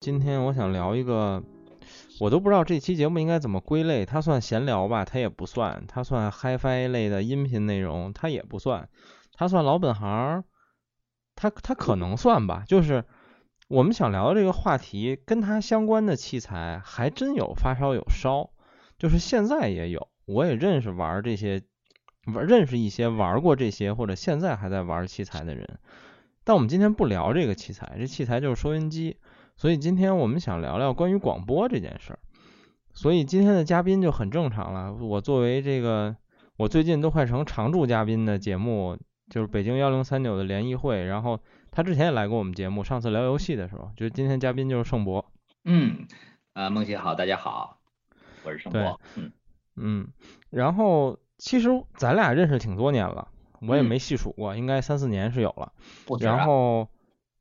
今天我想聊一个，我都不知道这期节目应该怎么归类，它算闲聊吧，它也不算；它算 HiFi 类的音频内容，它也不算；它算老本行，它它可能算吧。就是我们想聊的这个话题，跟它相关的器材还真有发烧友烧，就是现在也有，我也认识玩这些，玩认识一些玩过这些或者现在还在玩器材的人。但我们今天不聊这个器材，这器材就是收音机。所以今天我们想聊聊关于广播这件事儿，所以今天的嘉宾就很正常了。我作为这个，我最近都快成常驻嘉宾的节目，就是北京幺零三九的联谊会，然后他之前也来过我们节目，上次聊游戏的时候，就是今天嘉宾就是盛博。嗯，啊，梦姐好，大家好，我是盛博。嗯嗯，然后其实咱俩认识挺多年了，我也没细数过，应该三四年是有了。然后，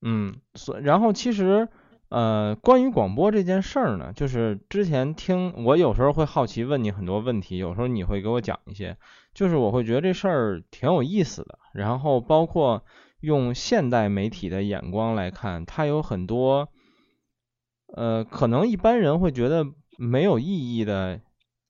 嗯，所然后其实。呃，关于广播这件事儿呢，就是之前听我有时候会好奇问你很多问题，有时候你会给我讲一些，就是我会觉得这事儿挺有意思的。然后包括用现代媒体的眼光来看，它有很多呃，可能一般人会觉得没有意义的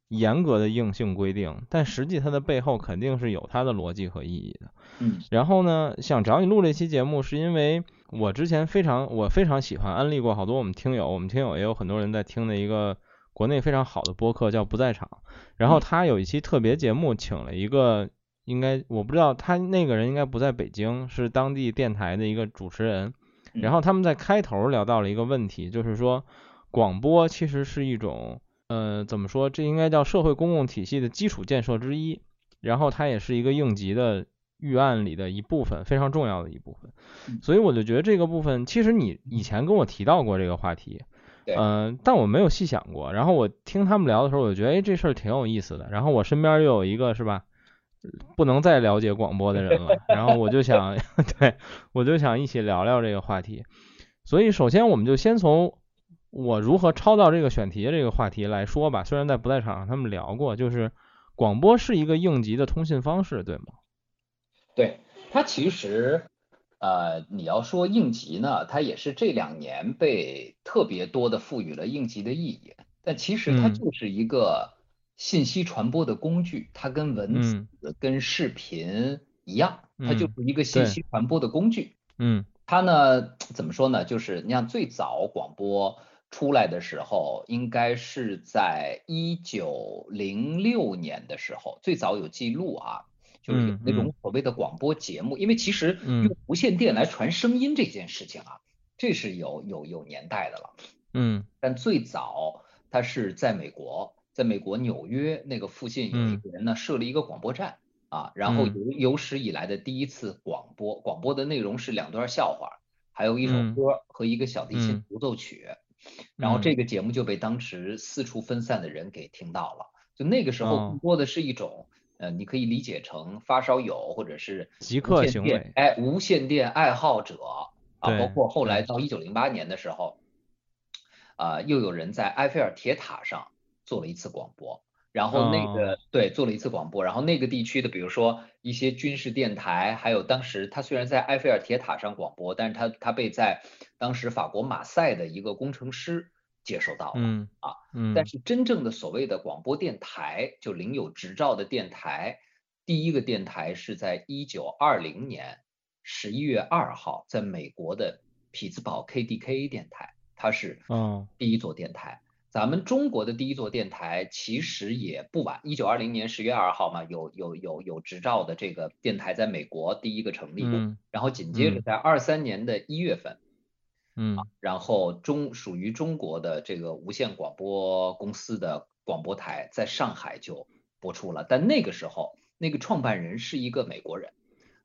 严格的硬性规定，但实际它的背后肯定是有它的逻辑和意义的。嗯。然后呢，想找你录这期节目，是因为。我之前非常我非常喜欢安利过好多我们听友，我们听友也有很多人在听的一个国内非常好的播客叫不在场，然后他有一期特别节目，请了一个应该我不知道他那个人应该不在北京，是当地电台的一个主持人，然后他们在开头聊到了一个问题，就是说广播其实是一种呃怎么说，这应该叫社会公共体系的基础建设之一，然后它也是一个应急的。预案里的一部分，非常重要的一部分，所以我就觉得这个部分，其实你以前跟我提到过这个话题，嗯，但我没有细想过。然后我听他们聊的时候，我就觉得，哎，这事儿挺有意思的。然后我身边又有一个是吧，不能再了解广播的人了，然后我就想，对我就想一起聊聊这个话题。所以首先我们就先从我如何抄到这个选题这个话题来说吧。虽然在不在场上他们聊过，就是广播是一个应急的通信方式，对吗？对它其实，呃，你要说应急呢，它也是这两年被特别多的赋予了应急的意义。但其实它就是一个信息传播的工具，它跟文字、跟视频一样，它就是一个信息传播的工具。嗯，它呢，怎么说呢？就是你像最早广播出来的时候，应该是在一九零六年的时候，最早有记录啊。就是那种所谓的广播节目，因为其实用无线电来传声音这件事情啊，这是有有有年代的了。嗯，但最早它是在美国，在美国纽约那个附近有一个人呢设了一个广播站啊，然后有有史以来的第一次广播，广播的内容是两段笑话，还有一首歌和一个小提琴独奏曲，然后这个节目就被当时四处分散的人给听到了，就那个时候更多的是一种。呃，你可以理解成发烧友或者是极客行为，哎，无线电爱好者啊，包括后来到一九零八年的时候，啊，又有人在埃菲尔铁塔上做了一次广播，然后那个对做了一次广播，然后那个地区的，比如说一些军事电台，还有当时他虽然在埃菲尔铁塔上广播，但是他他被在当时法国马赛的一个工程师。接收到了，嗯啊，嗯，但是真正的所谓的广播电台，就领有执照的电台，第一个电台是在一九二零年十一月二号，在美国的匹兹堡 KDKA 电台，它是嗯第一座电台。咱们中国的第一座电台其实也不晚，一九二零年十月二号嘛，有有有有执照的这个电台在美国第一个成立，嗯，然后紧接着在二三年的一月份。嗯，然后中属于中国的这个无线广播公司的广播台在上海就播出了，但那个时候那个创办人是一个美国人，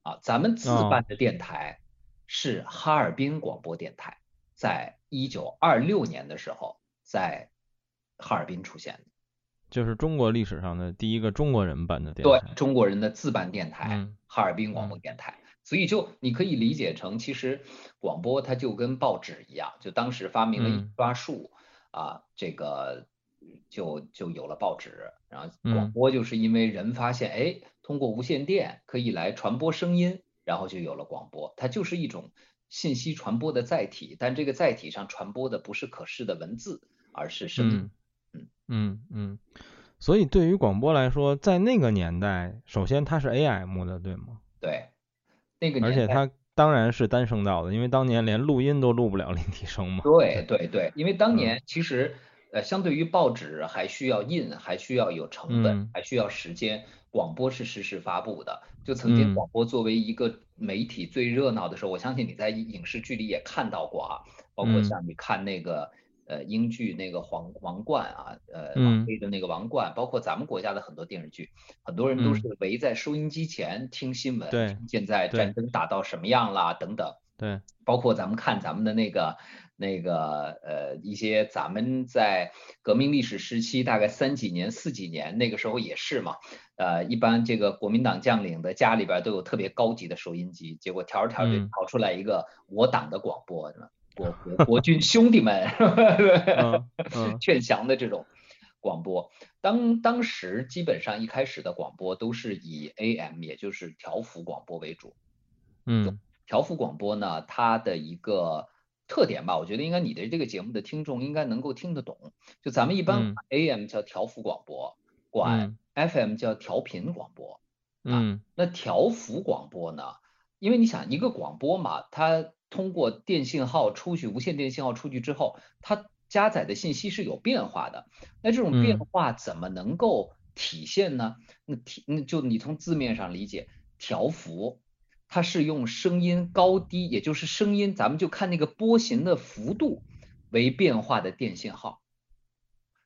啊，咱们自办的电台是哈尔滨广播电台，在一九二六年的时候在哈尔滨出现的，就是中国历史上的第一个中国人办的电台，对，中国人的自办电台，哈尔滨广播电台。所以就你可以理解成，其实广播它就跟报纸一样，就当时发明了印刷术啊，这个就就有了报纸，然后广播就是因为人发现，哎，通过无线电可以来传播声音，然后就有了广播，它就是一种信息传播的载体，但这个载体上传播的不是可视的文字，而是声音。嗯嗯嗯。所以对于广播来说，在那个年代，首先它是 AM 的，对吗？对，那个而且它当然是单声道的，因为当年连录音都录不了立体声嘛。对对对，因为当年其实呃，相对于报纸还需要印，还需要有成本，还需要时间，广播是实时发布的。就曾经广播作为一个媒体最热闹的时候，我相信你在影视剧里也看到过啊，包括像你看那个。呃，英剧那个皇王冠啊，呃，王菲的那个王冠，包括咱们国家的很多电视剧，很多人都是围在收音机前听新闻，对，现在战争打到什么样啦，等等，对，包括咱们看咱们的那个那个呃一些咱们在革命历史时期，大概三几年、四几年那个时候也是嘛，呃，一般这个国民党将领的家里边都有特别高级的收音机，结果调着调着调出来一个我党的广播？国国国军 兄弟们，劝降的这种广播，当当时基本上一开始的广播都是以 AM，也就是调幅广播为主。嗯，调幅广播呢，它的一个特点吧，我觉得应该你的这个节目的听众应该能够听得懂。就咱们一般 AM 叫调幅广播，管 FM 叫调频广播。嗯，那调幅广播呢？因为你想一个广播嘛，它通过电信号出去，无线电信号出去之后，它加载的信息是有变化的。那这种变化怎么能够体现呢？那体那就你从字面上理解，调幅，它是用声音高低，也就是声音，咱们就看那个波形的幅度为变化的电信号，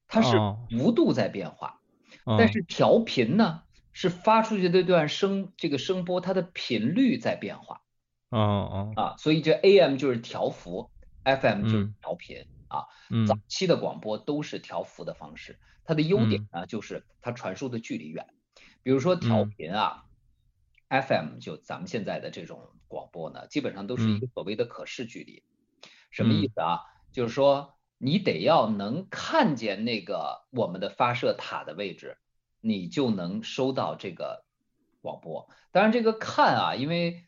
它是幅度在变化。但是调频呢，是发出去这段声这个声波，它的频率在变化。哦哦啊，所以这 AM 就是调幅，FM 就是调频啊。早期的广播都是调幅的方式，它的优点呢就是它传输的距离远。比如说调频啊，FM 就咱们现在的这种广播呢，基本上都是一个所谓的可视距离。什么意思啊？就是说你得要能看见那个我们的发射塔的位置，你就能收到这个广播。当然这个看啊，因为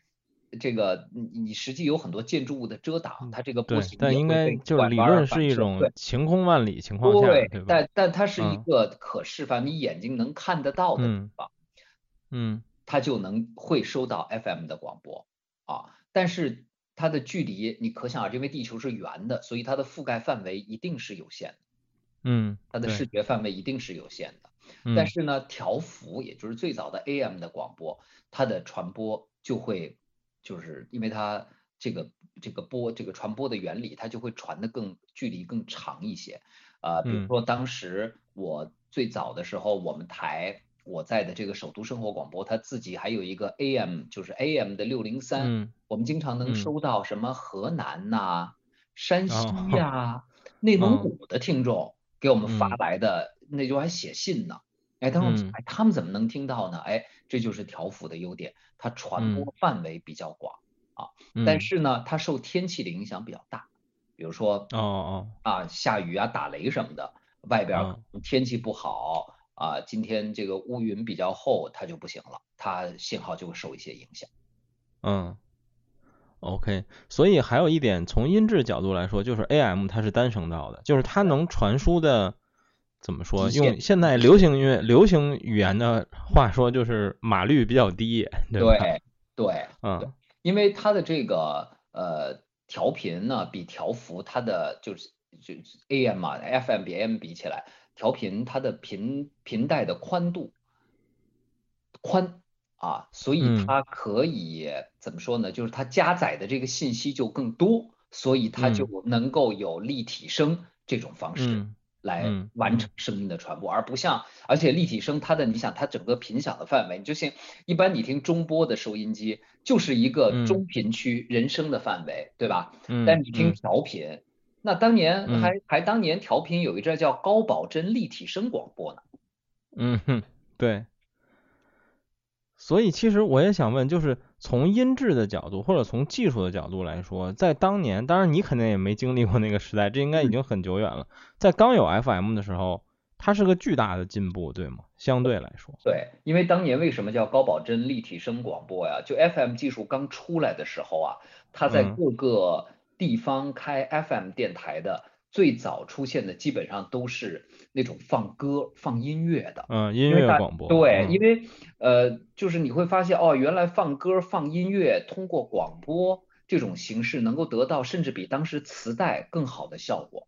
这个你你实际有很多建筑物的遮挡，它这个波形但应该就是理论是一种晴空万里情况下，对吧？但但它是一个可视范，你眼睛能看得到的地方，嗯，它就能会收到 FM 的广播啊。但是它的距离，你可想而知，因为地球是圆的，所以它的覆盖范围一定是有限的，嗯，它的视觉范围一定是有限的。但是呢，调幅也就是最早的 AM 的广播，它的传播就会。就是因为它这个这个波这个传播的原理，它就会传的更距离更长一些。啊，比如说当时我最早的时候，我们台我在的这个首都生活广播，它自己还有一个 AM，就是 AM 的六零三，我们经常能收到什么河南呐、山西呀、内蒙古的听众给我们发来的，那就还写信呢。哎，他时哎，他们怎么能听到呢？哎，这就是条幅的优点，它传播范围比较广啊。但是呢，它受天气的影响比较大，比如说哦哦啊，下雨啊、打雷什么的，外边天气不好啊，今天这个乌云比较厚，它就不行了，它信号就会受一些影响。嗯，OK，所以还有一点，从音质角度来说，就是 AM 它是单声道的，就是它能传输的。怎么说？用现在流行音乐、流行语言的话说，就是码率比较低，对吧？对对，嗯，因为它的这个呃调频呢，比调幅它的就是就 AM 嘛，FM 比 AM 比起来，调频它的频频带的宽度宽啊，所以它可以怎么说呢？就是它加载的这个信息就更多，所以它就能够有立体声这种方式。来完成声音的传播，而不像，而且立体声它的，你想它整个频响的范围，你就像一般你听中波的收音机，就是一个中频区人声的范围，对吧？嗯。但你听调频，那当年还还当年调频有一阵叫高保真立体声广播呢。嗯哼，对。所以其实我也想问，就是从音质的角度或者从技术的角度来说，在当年，当然你肯定也没经历过那个时代，这应该已经很久远了。在刚有 FM 的时候，它是个巨大的进步，对吗？相对来说，对，因为当年为什么叫高保真立体声广播呀？就 FM 技术刚出来的时候啊，它在各个地方开 FM 电台的最早出现的基本上都是那种放歌、放音乐的。嗯，音乐广播。对，因为呃，就是你会发现哦，原来放歌、放音乐通过广播这种形式能够得到甚至比当时磁带更好的效果。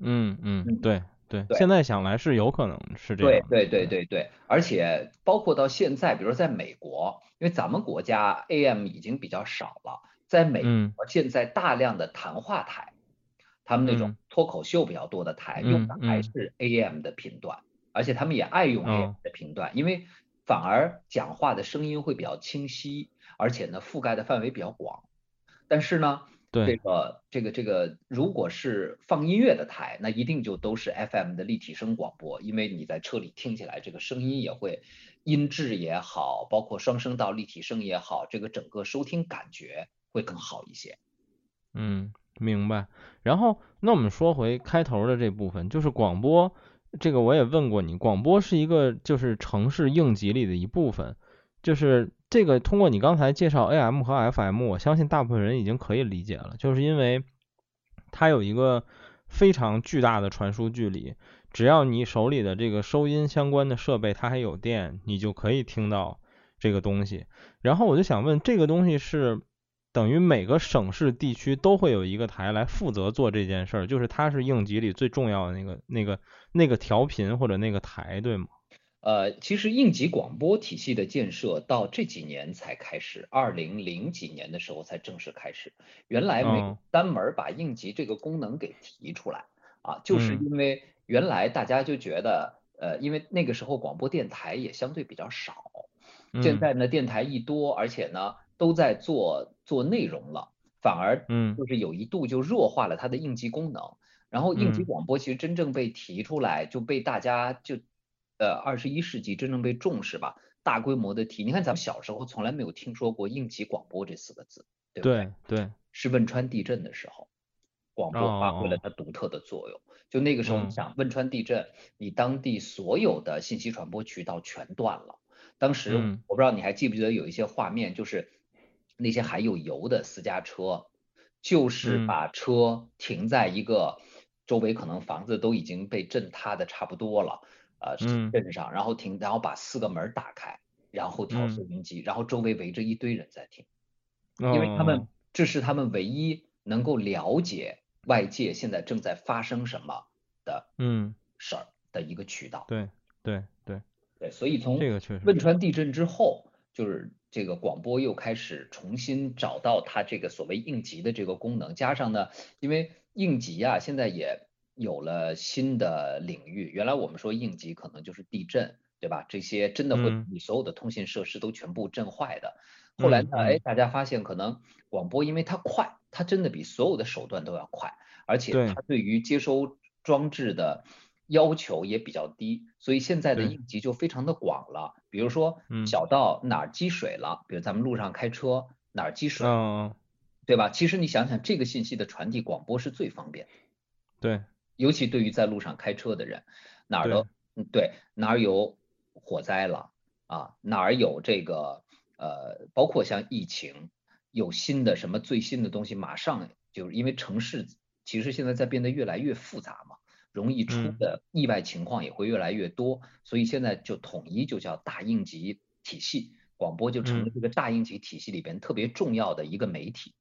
嗯嗯，对。对，现在想来是有可能是这样。对对对对对，而且包括到现在，比如说在美国，因为咱们国家 AM 已经比较少了，在美国现在大量的谈话台，他们那种脱口秀比较多的台用的还是 AM 的频段，而且他们也爱用 AM 的频段，因为反而讲话的声音会比较清晰，而且呢覆盖的范围比较广。但是呢。这个这个这个，如果是放音乐的台，那一定就都是 FM 的立体声广播，因为你在车里听起来，这个声音也会音质也好，包括双声道立体声也好，这个整个收听感觉会更好一些。嗯，明白。然后，那我们说回开头的这部分，就是广播，这个我也问过你，广播是一个就是城市应急里的一部分，就是。这个通过你刚才介绍 AM 和 FM，我相信大部分人已经可以理解了，就是因为它有一个非常巨大的传输距离，只要你手里的这个收音相关的设备它还有电，你就可以听到这个东西。然后我就想问，这个东西是等于每个省市地区都会有一个台来负责做这件事儿，就是它是应急里最重要的那个那个那个调频或者那个台，对吗？呃，其实应急广播体系的建设到这几年才开始，二零零几年的时候才正式开始。原来没单门把应急这个功能给提出来啊，就是因为原来大家就觉得，呃，因为那个时候广播电台也相对比较少，现在呢电台一多，而且呢都在做做内容了，反而嗯就是有一度就弱化了它的应急功能。然后应急广播其实真正被提出来，就被大家就。呃，二十一世纪真正被重视吧，大规模的提。你看咱们小时候从来没有听说过应急广播这四个字，对不对？对对，是汶川地震的时候，广播发挥了它独特的作用。就那个时候，你想汶川地震，你当地所有的信息传播渠道全断了。当时我不知道你还记不记得有一些画面，就是那些还有油的私家车，就是把车停在一个周围可能房子都已经被震塌的差不多了。呃，镇上，然后停，然后把四个门打开，然后调收音机，然后周围围着一堆人在听，因为他们这是他们唯一能够了解外界现在正在发生什么的嗯。事儿的一个渠道。对对对。对，所以从汶川地震之后，就是这个广播又开始重新找到它这个所谓应急的这个功能，加上呢，因为应急啊，现在也。有了新的领域，原来我们说应急可能就是地震，对吧？这些真的会你所有的通信设施都全部震坏的。后来呢，哎，大家发现可能广播因为它快，它真的比所有的手段都要快，而且它对于接收装置的要求也比较低，所以现在的应急就非常的广了。比如说小到哪儿积水了，比如咱们路上开车哪儿积水，对吧？其实你想想，这个信息的传递，广播是最方便。对。尤其对于在路上开车的人，哪儿都对哪儿有火灾了啊，哪儿有这个呃，包括像疫情有新的什么最新的东西，马上就是因为城市其实现在在变得越来越复杂嘛，容易出的意外情况也会越来越多，所以现在就统一就叫大应急体系，广播就成了这个大应急体系里边特别重要的一个媒体。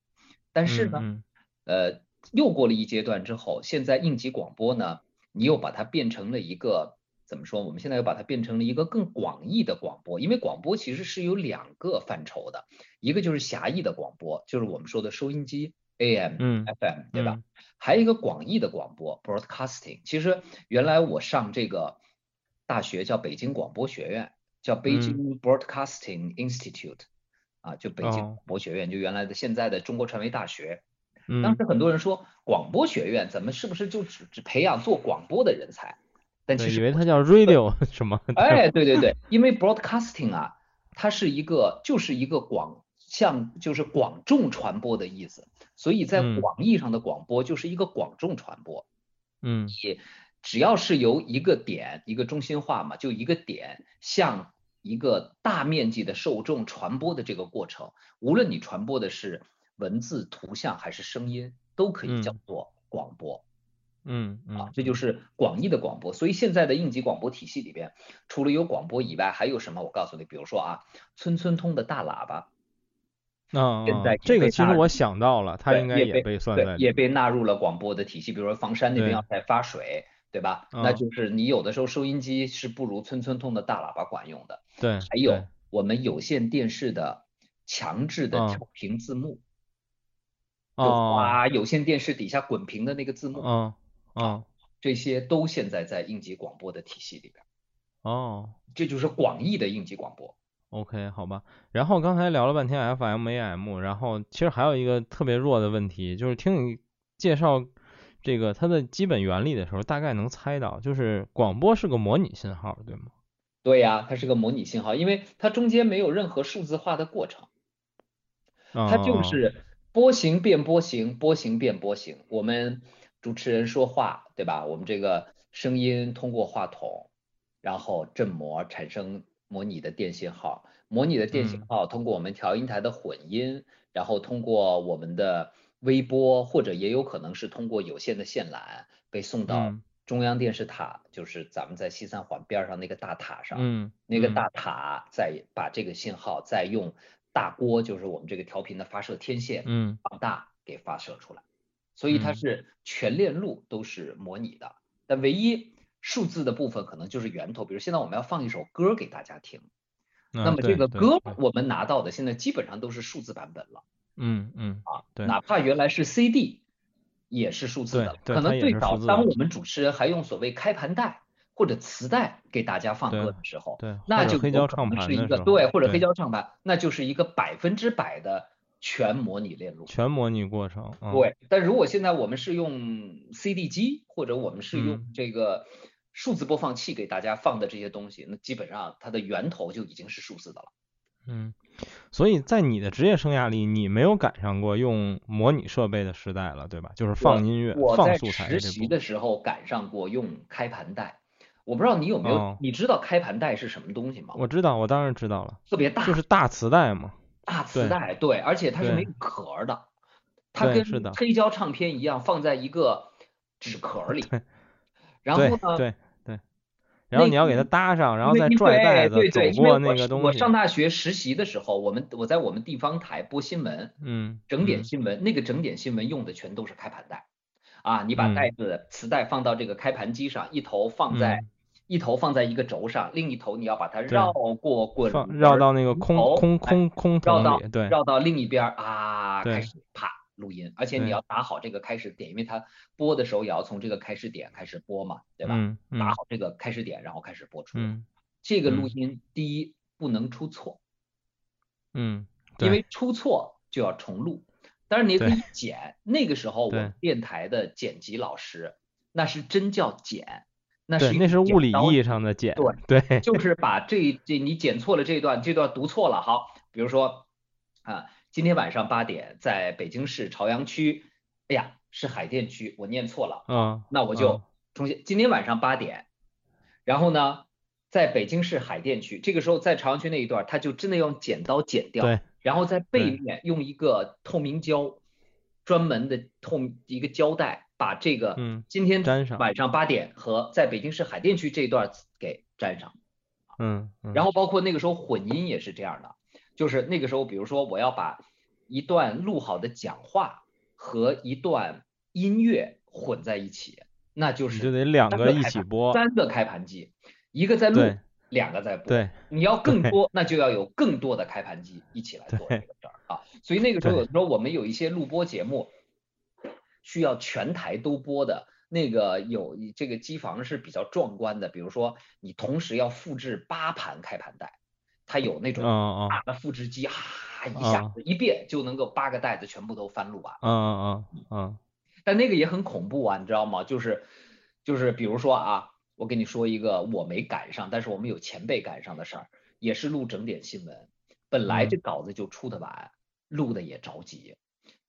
但是呢，呃。又过了一阶段之后，现在应急广播呢，你又把它变成了一个怎么说？我们现在又把它变成了一个更广义的广播，因为广播其实是有两个范畴的，一个就是狭义的广播，就是我们说的收音机 AM、FM，对吧？还有一个广义的广播 Broadcasting。其实原来我上这个大学叫北京广播学院，叫 Beijing Broadcasting Institute，啊，就北京广播学院，就原来的现在的中国传媒大学。当时很多人说广播学院怎么是不是就只只培养做广播的人才？但其实以为它叫 radio 什么？哎，对对对，因为 broadcasting 啊，它是一个就是一个广向就是广众传播的意思，所以在广义上的广播就是一个广众传播。嗯，你只要是由一个点一个中心化嘛，就一个点向一个大面积的受众传播的这个过程，无论你传播的是文字、图像还是声音，都可以叫做广播。嗯嗯啊，这就是广义的广播。所以现在的应急广播体系里边，除了有广播以外，还有什么？我告诉你，比如说啊，村村通的大喇叭。啊，现在这个其实我想到了，它应该也被算在也被纳入了广播的体系。比如说房山那边要在发水，对吧？那就是你有的时候收音机是不如村村通的大喇叭管用的。对，还有我们有线电视的强制的调频字幕，啊，有线电视底下滚屏的那个字幕，啊啊，这些都现在在应急广播的体系里边。哦，这就是广义的应急广播。OK，好吧。然后刚才聊了半天 FM、AM，然后其实还有一个特别弱的问题，就是听你介绍这个它的基本原理的时候，大概能猜到，就是广播是个模拟信号，对吗？对呀，它是个模拟信号，因为它中间没有任何数字化的过程，它就是波形变波形，波形变波形。我们主持人说话，对吧？我们这个声音通过话筒，然后振膜产生。模拟的电信号，模拟的电信号通过我们调音台的混音，然后通过我们的微波，或者也有可能是通过有线的线缆被送到中央电视塔，就是咱们在西三环边上那个大塔上，嗯，那个大塔再把这个信号再用大锅，就是我们这个调频的发射天线，嗯，放大给发射出来，所以它是全链路都是模拟的，但唯一。数字的部分可能就是源头，比如现在我们要放一首歌给大家听，那么这个歌我们拿到的现在基本上都是数字版本了。嗯嗯啊，对，哪怕原来是 CD 也是数字的，可能最早当我们主持人还用所谓开盘带或者磁带给大家放歌的时候，对，那就黑胶唱盘是一个对，或者黑胶唱盘，那就是一个百分之百的全模拟链路，全模拟过程。对，但如果现在我们是用 CD 机或者我们是用这个。数字播放器给大家放的这些东西，那基本上它的源头就已经是数字的了。嗯，所以在你的职业生涯里，你没有赶上过用模拟设备的时代了，对吧？就是放音乐、放素材。我在实习的时候赶上过用开盘带，我不知道你有没有，你知道开盘带是什么东西吗？我知道，我当然知道了。特别大，就是大磁带嘛。大磁带，对，而且它是没有壳的，它跟黑胶唱片一样，放在一个纸壳里。然后呢？然后你要给它搭上，然后再拽带子走过那个东西。我上大学实习的时候，我们我在我们地方台播新闻，嗯，整点新闻，那个整点新闻用的全都是开盘带，啊，你把带子磁带放到这个开盘机上，一头放在一头放在一个轴上，另一头你要把它绕过滚绕到那个空空空空绕到对，绕到另一边啊，开始啪。录音，而且你要打好这个开始点，因为它播的时候也要从这个开始点开始播嘛，对吧？嗯打好这个开始点，然后开始播出。嗯。这个录音第一不能出错。嗯。因为出错就要重录，当然你也可以剪。那个时候我们电台的剪辑老师那是真叫剪，那是那是物理意义上的剪。对对。就是把这这你剪错了这段，这段读错了。好，比如说啊。今天晚上八点，在北京市朝阳区，哎呀，是海淀区，我念错了，嗯，那我就重新。今天晚上八点，然后呢，在北京市海淀区，这个时候在朝阳区那一段，他就真的用剪刀剪掉，对，然后在背面用一个透明胶，专门的透一个胶带，把这个今天晚上八点和在北京市海淀区这一段给粘上，嗯，然后包括那个时候混音也是这样的。就是那个时候，比如说我要把一段录好的讲话和一段音乐混在一起，那就是就得两个一起播，三个开盘机，一个在录，两个在播。对，你要更多，那就要有更多的开盘机一起来做这个事儿啊。所以那个时候，有时候我们有一些录播节目需要全台都播的，那个有这个机房是比较壮观的。比如说你同时要复制八盘开盘带。它有那种大的复制机，哈一下子一遍就能够八个袋子全部都翻录完。嗯嗯嗯嗯。但那个也很恐怖啊，你知道吗？就是就是比如说啊，我跟你说一个我没赶上，但是我们有前辈赶上的事儿，也是录整点新闻。本来这稿子就出的晚，录的也着急，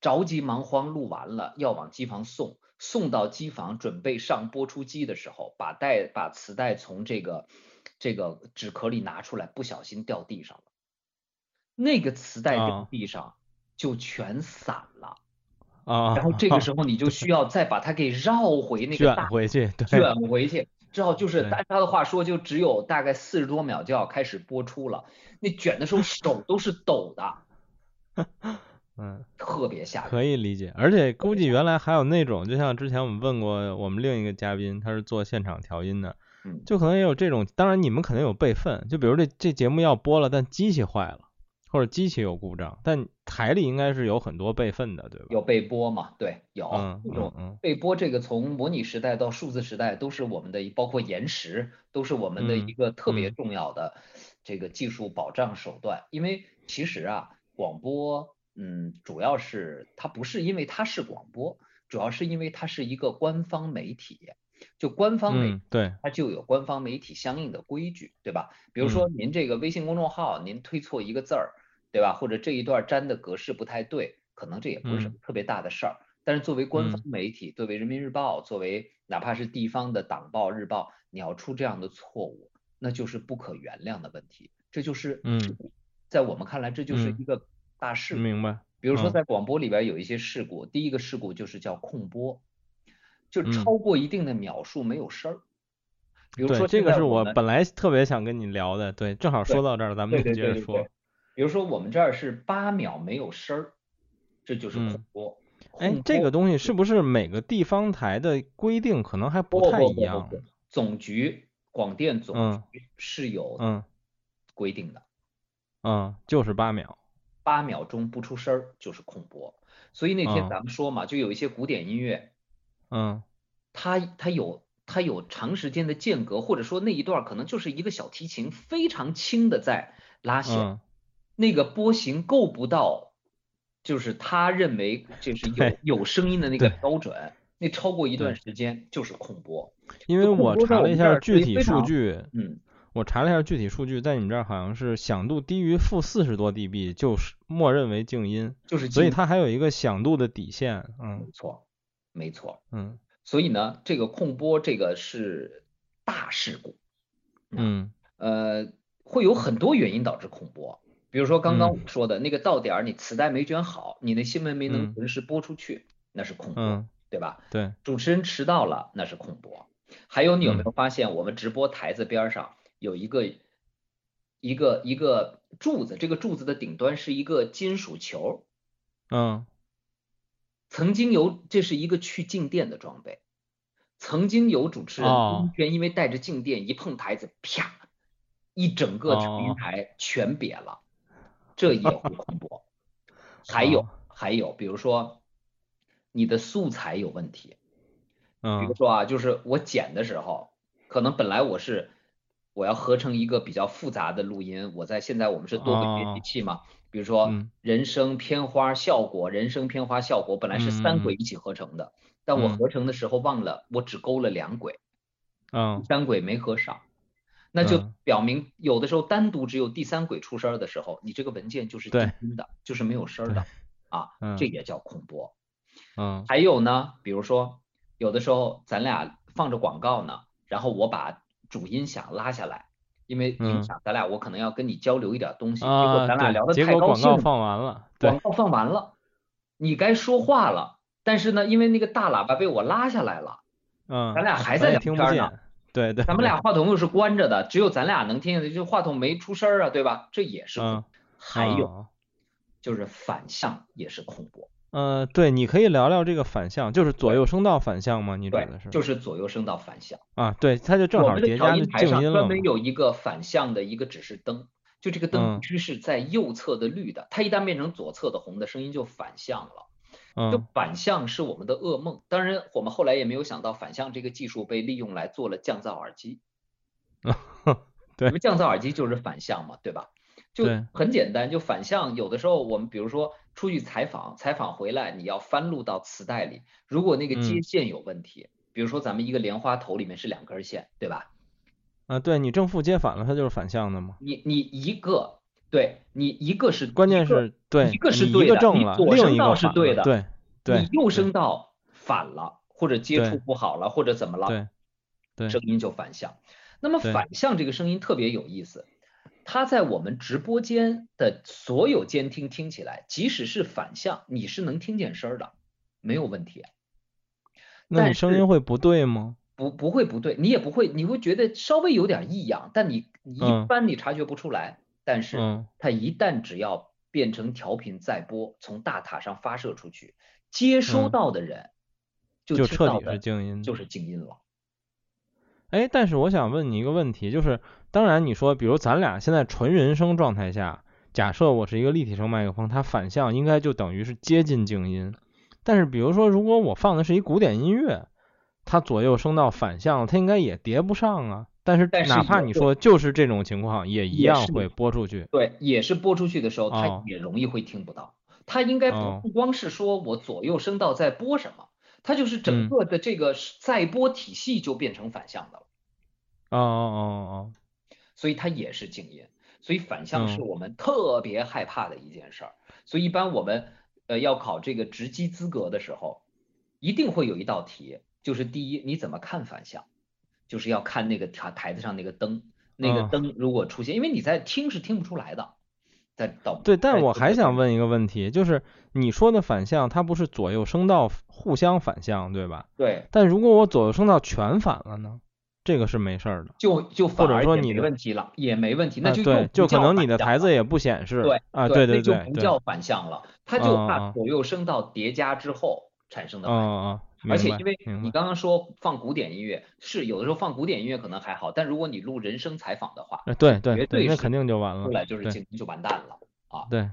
着急忙慌录完了要往机房送，送到机房准备上播出机的时候，把带把磁带从这个这个纸壳里拿出来，不小心掉地上了，那个磁带掉地上就全散了。啊，然后这个时候你就需要再把它给绕回那个卷回去，卷回去，之后就是按他的话说，就只有大概四十多秒就要开始播出了。那卷的时候 手都是抖的，嗯，特别吓人。可以理解，而且估计原来还有那种，就像之前我们问过我们另一个嘉宾，他是做现场调音的，嗯，就可能也有这种，当然你们肯定有备份，就比如这这节目要播了，但机器坏了。或者机器有故障，但台里应该是有很多备份的，对吧？有备播嘛？对，有这种备播。这个从模拟时代到数字时代，都是我们的，包括延时，都是我们的一个特别重要的这个技术保障手段。因为其实啊，广播，嗯，主要是它不是因为它是广播，主要是因为它是一个官方媒体。就官方媒对，它就有官方媒体相应的规矩，对吧？比如说您这个微信公众号，您推错一个字儿。对吧？或者这一段粘的格式不太对，可能这也不是什么特别大的事儿。但是作为官方媒体，作为人民日报，作为哪怕是地方的党报、日报，你要出这样的错误，那就是不可原谅的问题。这就是嗯，在我们看来，这就是一个大事故。明白。比如说在广播里边有一些事故，第一个事故就是叫控播，就超过一定的秒数没有声儿。比如说这个是我本来特别想跟你聊的，对，正好说到这儿，咱们就接着说。比如说我们这儿是八秒没有声儿，这就是空播。哎，这个东西是不是每个地方台的规定可能还不太一样？总局广电总局是有嗯规定的。嗯，就是八秒。八秒钟不出声儿就是空播。所以那天咱们说嘛，就有一些古典音乐，嗯，它它有它有长时间的间隔，或者说那一段可能就是一个小提琴非常轻的在拉弦。那个波形够不到，就是他认为就是有有声音的那个标准，那超过一段时间就是空波。因为我查了一下具体数据，嗯，我查了一下具体数据，在你们这儿好像是响度低于负四十多 dB 就是默认为静音，就是所以它还有一个响度的底线，嗯，没错，没错，嗯，所以呢，这个控播这个是大事故，嗯，呃，会有很多原因导致控播。比如说刚刚我说的那个到点儿，你磁带没卷好，你的新闻没能准时播出去，那是空播，对吧？对。主持人迟到了，那是控播。还有你有没有发现，我们直播台子边上有一个一个一个柱子，这个柱子的顶端是一个金属球。嗯。曾经有，这是一个去静电的装备。曾经有主持人今天因为带着静电一碰台子，啪，一整个传音台全瘪了。这也会恐怖，还有还有，比如说你的素材有问题，嗯，比如说啊，就是我剪的时候，可能本来我是我要合成一个比较复杂的录音，我在现在我们是多轨编辑器嘛，比如说人声片花效果，人声片花效果本来是三轨一起合成的，但我合成的时候忘了，我只勾了两轨，嗯，三轨没合上。那就表明，有的时候单独只有第三轨出声的时候，你这个文件就是静音的，就是没有声的啊，这也叫空播。嗯，还有呢，比如说有的时候咱俩放着广告呢，然后我把主音响拉下来，因为影响咱俩我可能要跟你交流一点东西，结果咱俩聊的太高兴，广告放完了，广告放完了，你该说话了，但是呢，因为那个大喇叭被我拉下来了，嗯，咱俩还在聊天呢。对对，咱们俩话筒又是关着的，只有咱俩能听见，就话筒没出声啊，对吧？这也是。嗯。还有，就是反向也是空播。呃，对，你可以聊聊这个反向，就是左右声道反向吗？你指的是？就是左右声道反向。啊，对，它就正好叠加音台上专门有一个反向的一个指示灯，就这个灯必须是在右侧的绿的，它一旦变成左侧的红的声音就反向了。就反向是我们的噩梦，当然我们后来也没有想到反向这个技术被利用来做了降噪耳机。对，降噪耳机就是反向嘛，对吧？就很简单，就反向。有的时候我们比如说出去采访，采访回来你要翻录到磁带里，如果那个接线有问题，比如说咱们一个莲花头里面是两根线，对吧？啊，对你正负接反了，它就是反向的吗？你你一个。对你一个是关键是对一个是对的，你左声道是对的，对对，你右声道反了，或者接触不好了，或者怎么了，对对声音就反向。那么反向这个声音特别有意思，它在我们直播间的所有监听听起来，即使是反向，你是能听见声儿的，没有问题。那你声音会不对吗？不不会不对，你也不会，你会觉得稍微有点异样，但你你一嗯般你察觉不出来。但是嗯它一旦只要变成调频再播，从大塔上发射出去，接收嗯到的人就就彻底的是静音。就是静音了。哎，但是我想问你一个问题，就是当然你说，比如咱俩现在纯人声状态下，假设我是一个立体声麦克风，它反向应该就等于是接近静音。但是比如说，如果我放的是一古典音乐，它左右声道反向，它应该也叠不上啊。但是但是哪怕你说就是这种情况，也一样会播出去。对，也是播出去的时候，它哦也容易会听不到。它应该哦不不光是说我左右声道在播什么，它就是整嗯个的这个载波体系就变成反向的了，哦哦哦所以它也是静音。所以反向是嗯我们特别害怕的一件事儿。所以一般我们呃要考这个直击资格的时候，一定会有一道题，就是第一你怎么看反向，就是要看那个台台子上那个灯，那个嗯灯如果出现，因为你在听是听不出来的，在到对，但我还想问一个问题，就是你说的反向，它不是左右声道互相反向，对吧？对。但如果我左右声道全反了呢？这个是没事儿的。就就反或者说你的问题了，也没问题，那啊，就又对，就可能你的台子也不显示。对啊，对对对就不叫反向了，它就怕左右声道叠加之后产生的嗯反向。嗯嗯，而且因为你。刚刚说放古典音乐，是有的时候放古典音乐可能还好，但如果你录人声采访的话，呃对对对，绝对是那肯定就完了出。来就是就就完蛋了啊。对，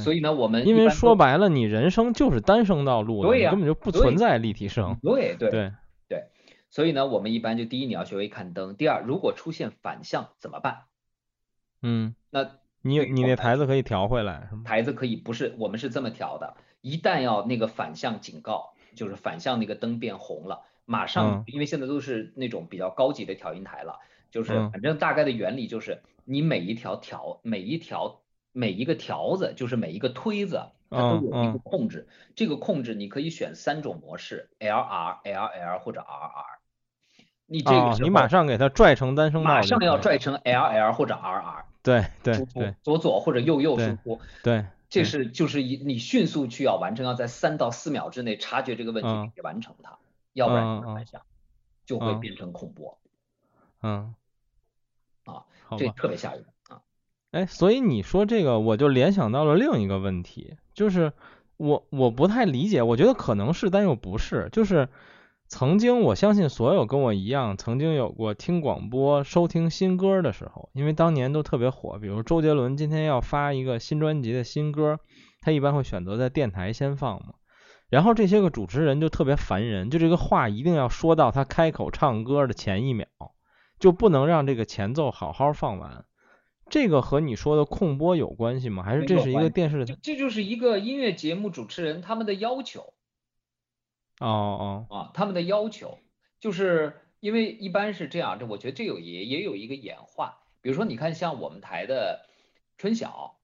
所以呢，我们因为说白了，你人声就是单声道录的，对根本就不存在立体声。对对对，所以呢，我们一般就第一你要学会看灯，第二如果出现反向怎么办？嗯，那你你那台子可以调回来是吗？台子可以不是，我们是这么调的，一旦要那个反向警告，就是反向那个灯变红了，马上嗯，因为现在都是那种比较高级的调音台了，就是嗯反正大概的原理就是，你每一条调，每一条每一个条子，就是每一个推子，它都嗯有一个嗯控制，这个控制你可以选三种模式，LR、LL 或者 RR。你这个你马上给它拽成单声道马。上要拽成 LL 或者 RR 对对对，左左或者右右对输出。对，这是就是一你迅速去要完成，要在三到四秒之内察觉这个问题嗯并且完成它，要不然嗯嗯就会嗯变成恐怖，嗯，啊。这特别吓人啊。哎，所以你说这个，我就联想到了另一个问题，就是我我不太理解，我觉得可能是，但又不是，就是曾经我相信所有跟我一样曾经有过听广播、收听新歌的时候，因为当年都特别火，比如周杰伦今天要发一个新专辑的新歌，他一般会选择在电台先放嘛。然后这些个主持人就特别烦人，就这个话一定要说到他开口唱歌的前一秒，就不能让这个前奏好好放完。这个和你说的控播有关系吗？还是这是一个电视这就是一个音乐节目主持人他们的要求哦哦，啊，他们的要求就是因为一般是这样，这我觉得这有也也有一个演化，比如说你看像我们台的春晓，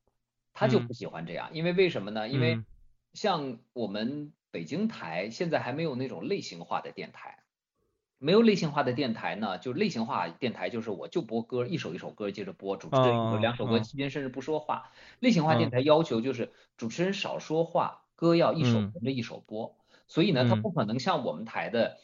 他就嗯。不喜欢这样，因为为什么呢？因为嗯。像我们北京台现在还没有那种类型化的电台，没有类型化的电台呢，就类型化电台就是我就播歌，一首一首歌接着播，主持人有哦两首歌哦。期间甚至不说话。类型化电嗯台要求就是主持人少说话，歌要一首嗯。连着一首播，所以呢，它嗯不可能像我们台的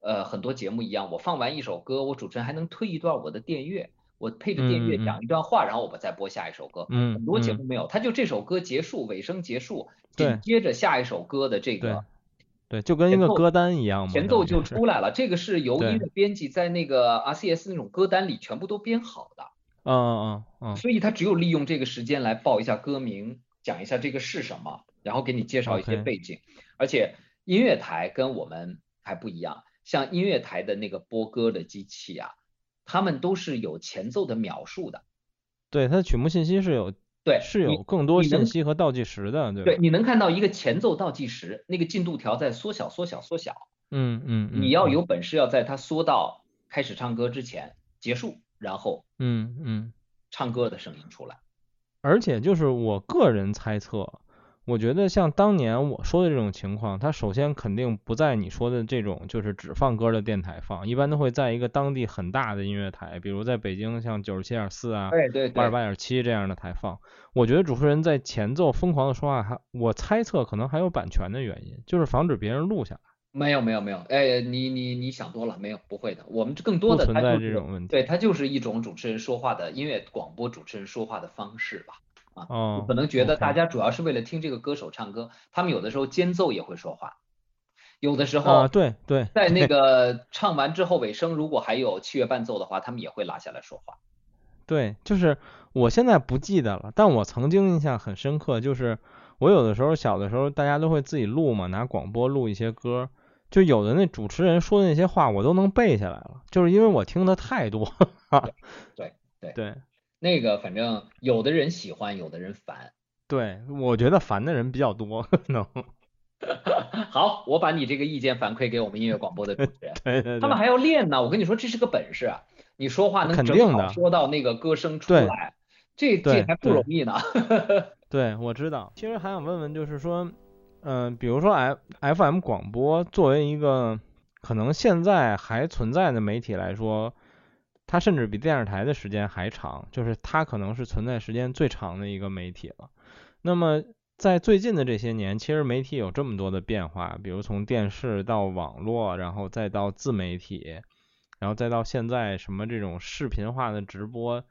呃很多节目一样，我放完一首歌，我主持人还能推一段我的电乐。我配着电乐讲一段话，然后我们再播下一首歌。嗯很多节目嗯没有，他就这首歌结束，尾声结束，对紧接着下一首歌的这个对，就跟一个歌单一样嘛，前奏就出来了。这个是由对音乐编辑在那个 RCS 那种歌单里全部都编好的，嗯嗯嗯所以他只有利用这个时间来报一下歌名，讲一下这个是什么，然后给你介绍一些背景。而且音乐台跟我们还不一样，像音乐台的那个播歌的机器啊，他们都是有前奏的描述的。对，它的曲目信息是有对，是有更多信息和倒计时的，对？对，你能看到一个前奏倒计时，那个进度条在缩小、缩小、缩小。嗯嗯嗯，你要嗯有本事，要在它缩到开始唱歌之前结束，然后嗯嗯，唱歌的声音出来。而且就是我个人猜测，我觉得像当年我说的这种情况，它首先肯定不在你说的这种就是只放歌的电台放，一般都会在一个当地很大的音乐台，比如在北京像九十七点四啊，对对八十八点七这样的台放。我觉得主持人在前奏疯狂的说话，还我猜测可能还有版权的原因，就是防止别人录下来。没有没有没有，哎，你你你想多了，没有不会的，我们更多的存在这种问题。对，它就是一种主持人说话的音乐广播主持人说话的方式吧。哦，可能觉得大家主要是为了听这个歌手唱歌，他们有的时候间奏也会说话，有的时候对对，在那个唱完之后尾声如果还有器乐伴奏的话，他们也会拉下来说话。对，就是我现在不记得了，但我曾经印象很深刻，就是我有的时候小的时候大家都会自己录嘛，拿广播录一些歌，就有的那主持人说的那些话我都能背下来了，就是因为我听的太多。对对对。那个反正有的人喜欢，有的人烦。对，我觉得烦的人比较多，可能。好，我把你这个意见反馈给我们音乐广播的主持人。对对。他们还要练呢，我跟你说这是个本事啊！你说话能正好说到那个歌声出来，这这还不容易呢。对，我知道。其实还想问问，就是说，嗯，比如说 F F M 广播作为一个可能现在还存在的媒体来说。它甚至比电视台的时间还长，就是它可能是存在时间最长的一个媒体了。那么在最近的这些年，其实媒体有这么多的变化，比如从电视到网络，然后再到自媒体，然后再到现在什么这种视频化的直播，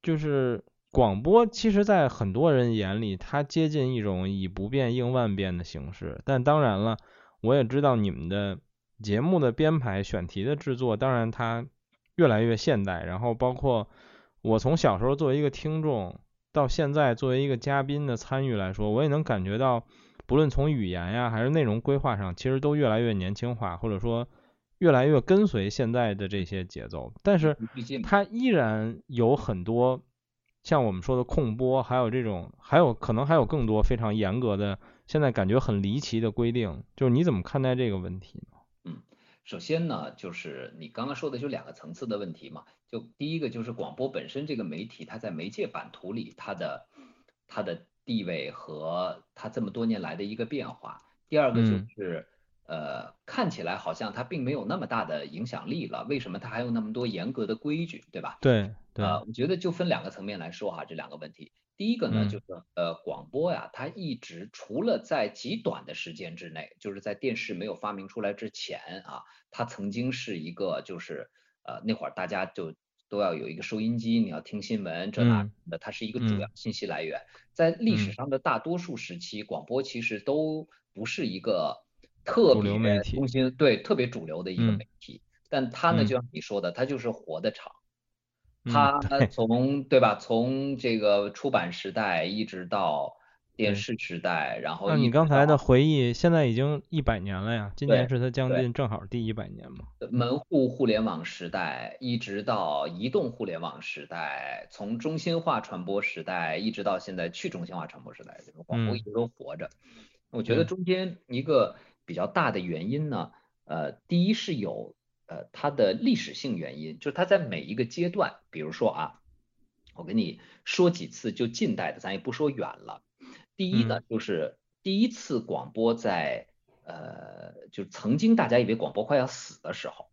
就是广播。其实，在很多人眼里，它接近一种以不变应万变的形式。但当然了，我也知道你们的节目的编排、选题的制作，当然它。越来越现代，然后包括我从小时候作为一个听众，到现在作为一个嘉宾的参与来说，我也能感觉到，不论从语言呀还是内容规划上，其实都越来越年轻化，或者说越来越跟随现在的这些节奏。但是它依然有很多像我们说的控播，还有这种，还有可能还有更多非常严格的，现在感觉很离奇的规定。就是你怎么看待这个问题呢？首先呢，就是你刚刚说的就两个层次的问题嘛。就第一个就是广播本身这个媒体，它在媒介版图里它的它的地位和它这么多年来的一个变化。第二个就是呃，看起来好像它并没有那么大的影响力了。为什么它还有那么多严格的规矩，对吧？对对。呃，我觉得就分两个层面来说哈，这两个问题。第一个呢，就是呃，广播呀，它一直除了在极短的时间之内，就是在电视没有发明出来之前啊，它曾经是一个就是呃那会儿大家就都要有一个收音机，你要听新闻这那的，它是一个主要。信息来源。在历史上的大多数时期，广播其实都不是一个特别中心对特别主流的一个媒体，但它呢，就像你说的，它就是活的场。它从对吧？从这个出版时代一直到电视时代，然后那你刚才的回忆，现在已经一百年了呀。今年是他将近正好第一百年嘛。门户互联网时代，一直到移动互联网时代，从中心化传播时代一直到现在去中心化传播时代，这个广播一直都活着。我觉得中间一个比较大的原因呢，呃，第一是有。呃，它的历史性原因就是它在每一个阶段，比如说啊，我跟你说几次，就近代的，咱也不说远了。第一呢，就是第一次广播在呃，就曾经大家以为广播快要死的时候，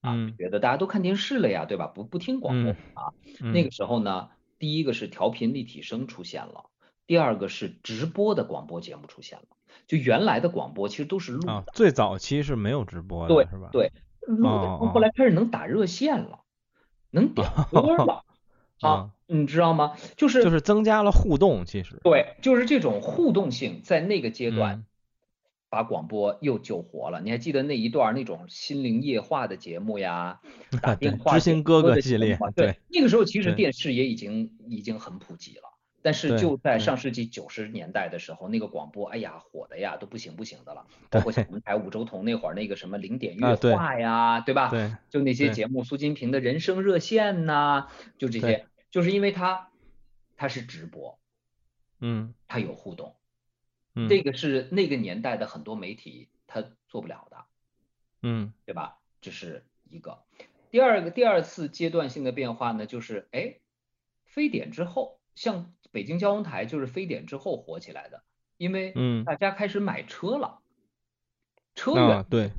啊，觉得大家都看电视了呀，对吧？不不听广播啊。那个时候呢，第一个是调频立体声出现了，第二个是直播的广播节目出现了。就原来的广播其实都是录的，最早期是没有直播的，对是吧？对。录的，后来开始能打热线了，能点歌了，啊，你知道吗？就是就是增加了互动，其实对，就是这种互动性在那个阶段把广播又救活了。你还记得那一段那种心灵夜话的节目呀？打电话知心哥哥系列，对，那个时候其实电视也已经已经很普及了。但是就在上世纪九十年代的时候，那个广播，哎呀，火的呀，都不行不行的了。包括像我们台五洲同那会儿那个什么零点乐话呀，对吧？对，就那些节目，苏金平的人生热线呐，就这些，就是因为它它是直播，嗯，它有互动，嗯，这个是那个年代的很多媒体它做不了的，嗯，对吧？这是一个。第二个第二次阶段性的变化呢，就是哎，非典之后，像。北京交通台就是非典之后火起来的，因为嗯大家开始买车了，车啊对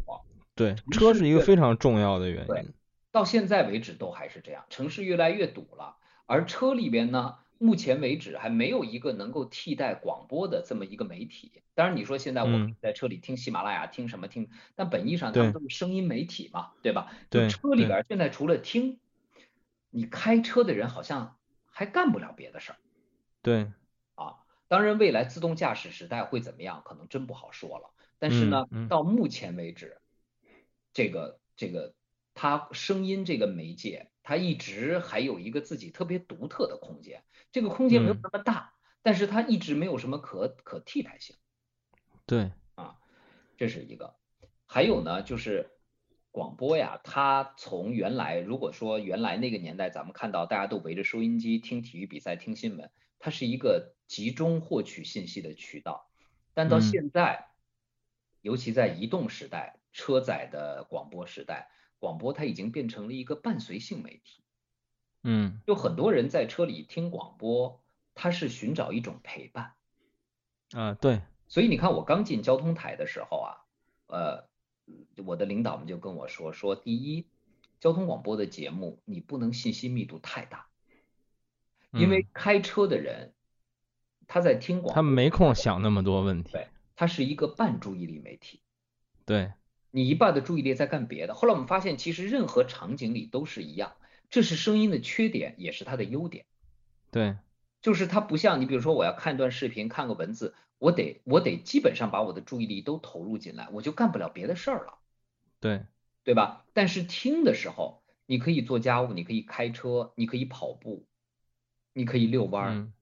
对，车是一个非常重要的原对因。到现在为止都还是这样，城市越来越堵了，而车里边呢，目前为止还没有一个能够替代广播的这么一个媒体。当然你说现在我嗯们在车里听喜马拉雅听什么听，但本意上他们都是声音媒体嘛，对吧？就对车里边现在除了听，你开车的人好像还干不了别的事儿。对，啊，当然，未来自动驾驶时代会怎么样，可能真不好说了。但是呢，嗯嗯到目前为止，这个这个它声音这个媒介，它一直还有一个自己特别独特的空间。这个空间没有嗯那么大，但是它一直没有什么可可替代性，对，啊这是一个。还有呢，就是广播呀，它从原来如果说原来那个年代，咱们看到大家都围着收音机听体育比赛、听新闻，它是一个集中获取信息的渠道。但到嗯现在，尤其在移动时代、车载的广播时代，广播它已经变成了一个伴随性媒体。嗯有很多人在车里听广播，他是寻找一种陪伴。啊对，所以你看，我刚进交通台的时候啊，呃，我的领导们就跟我说，说第一，交通广播的节目你不能信息密度太大，因为嗯开车的人他在听广播，他没空想那么多问题。对，他是一个半注意力媒体，对，你一半的注意力在干别的。后来我们发现，其实任何场景里都是一样，这是声音的缺点，也是它的优点。对，就是它不像你，比如说我要看段视频，看个文字，我得我得基本上把我的注意力都投入进来，我就干不了别的事儿了，对，对吧？但是听的时候，你可以做家务，你可以开车，你可以跑步，你可以遛弯儿，嗯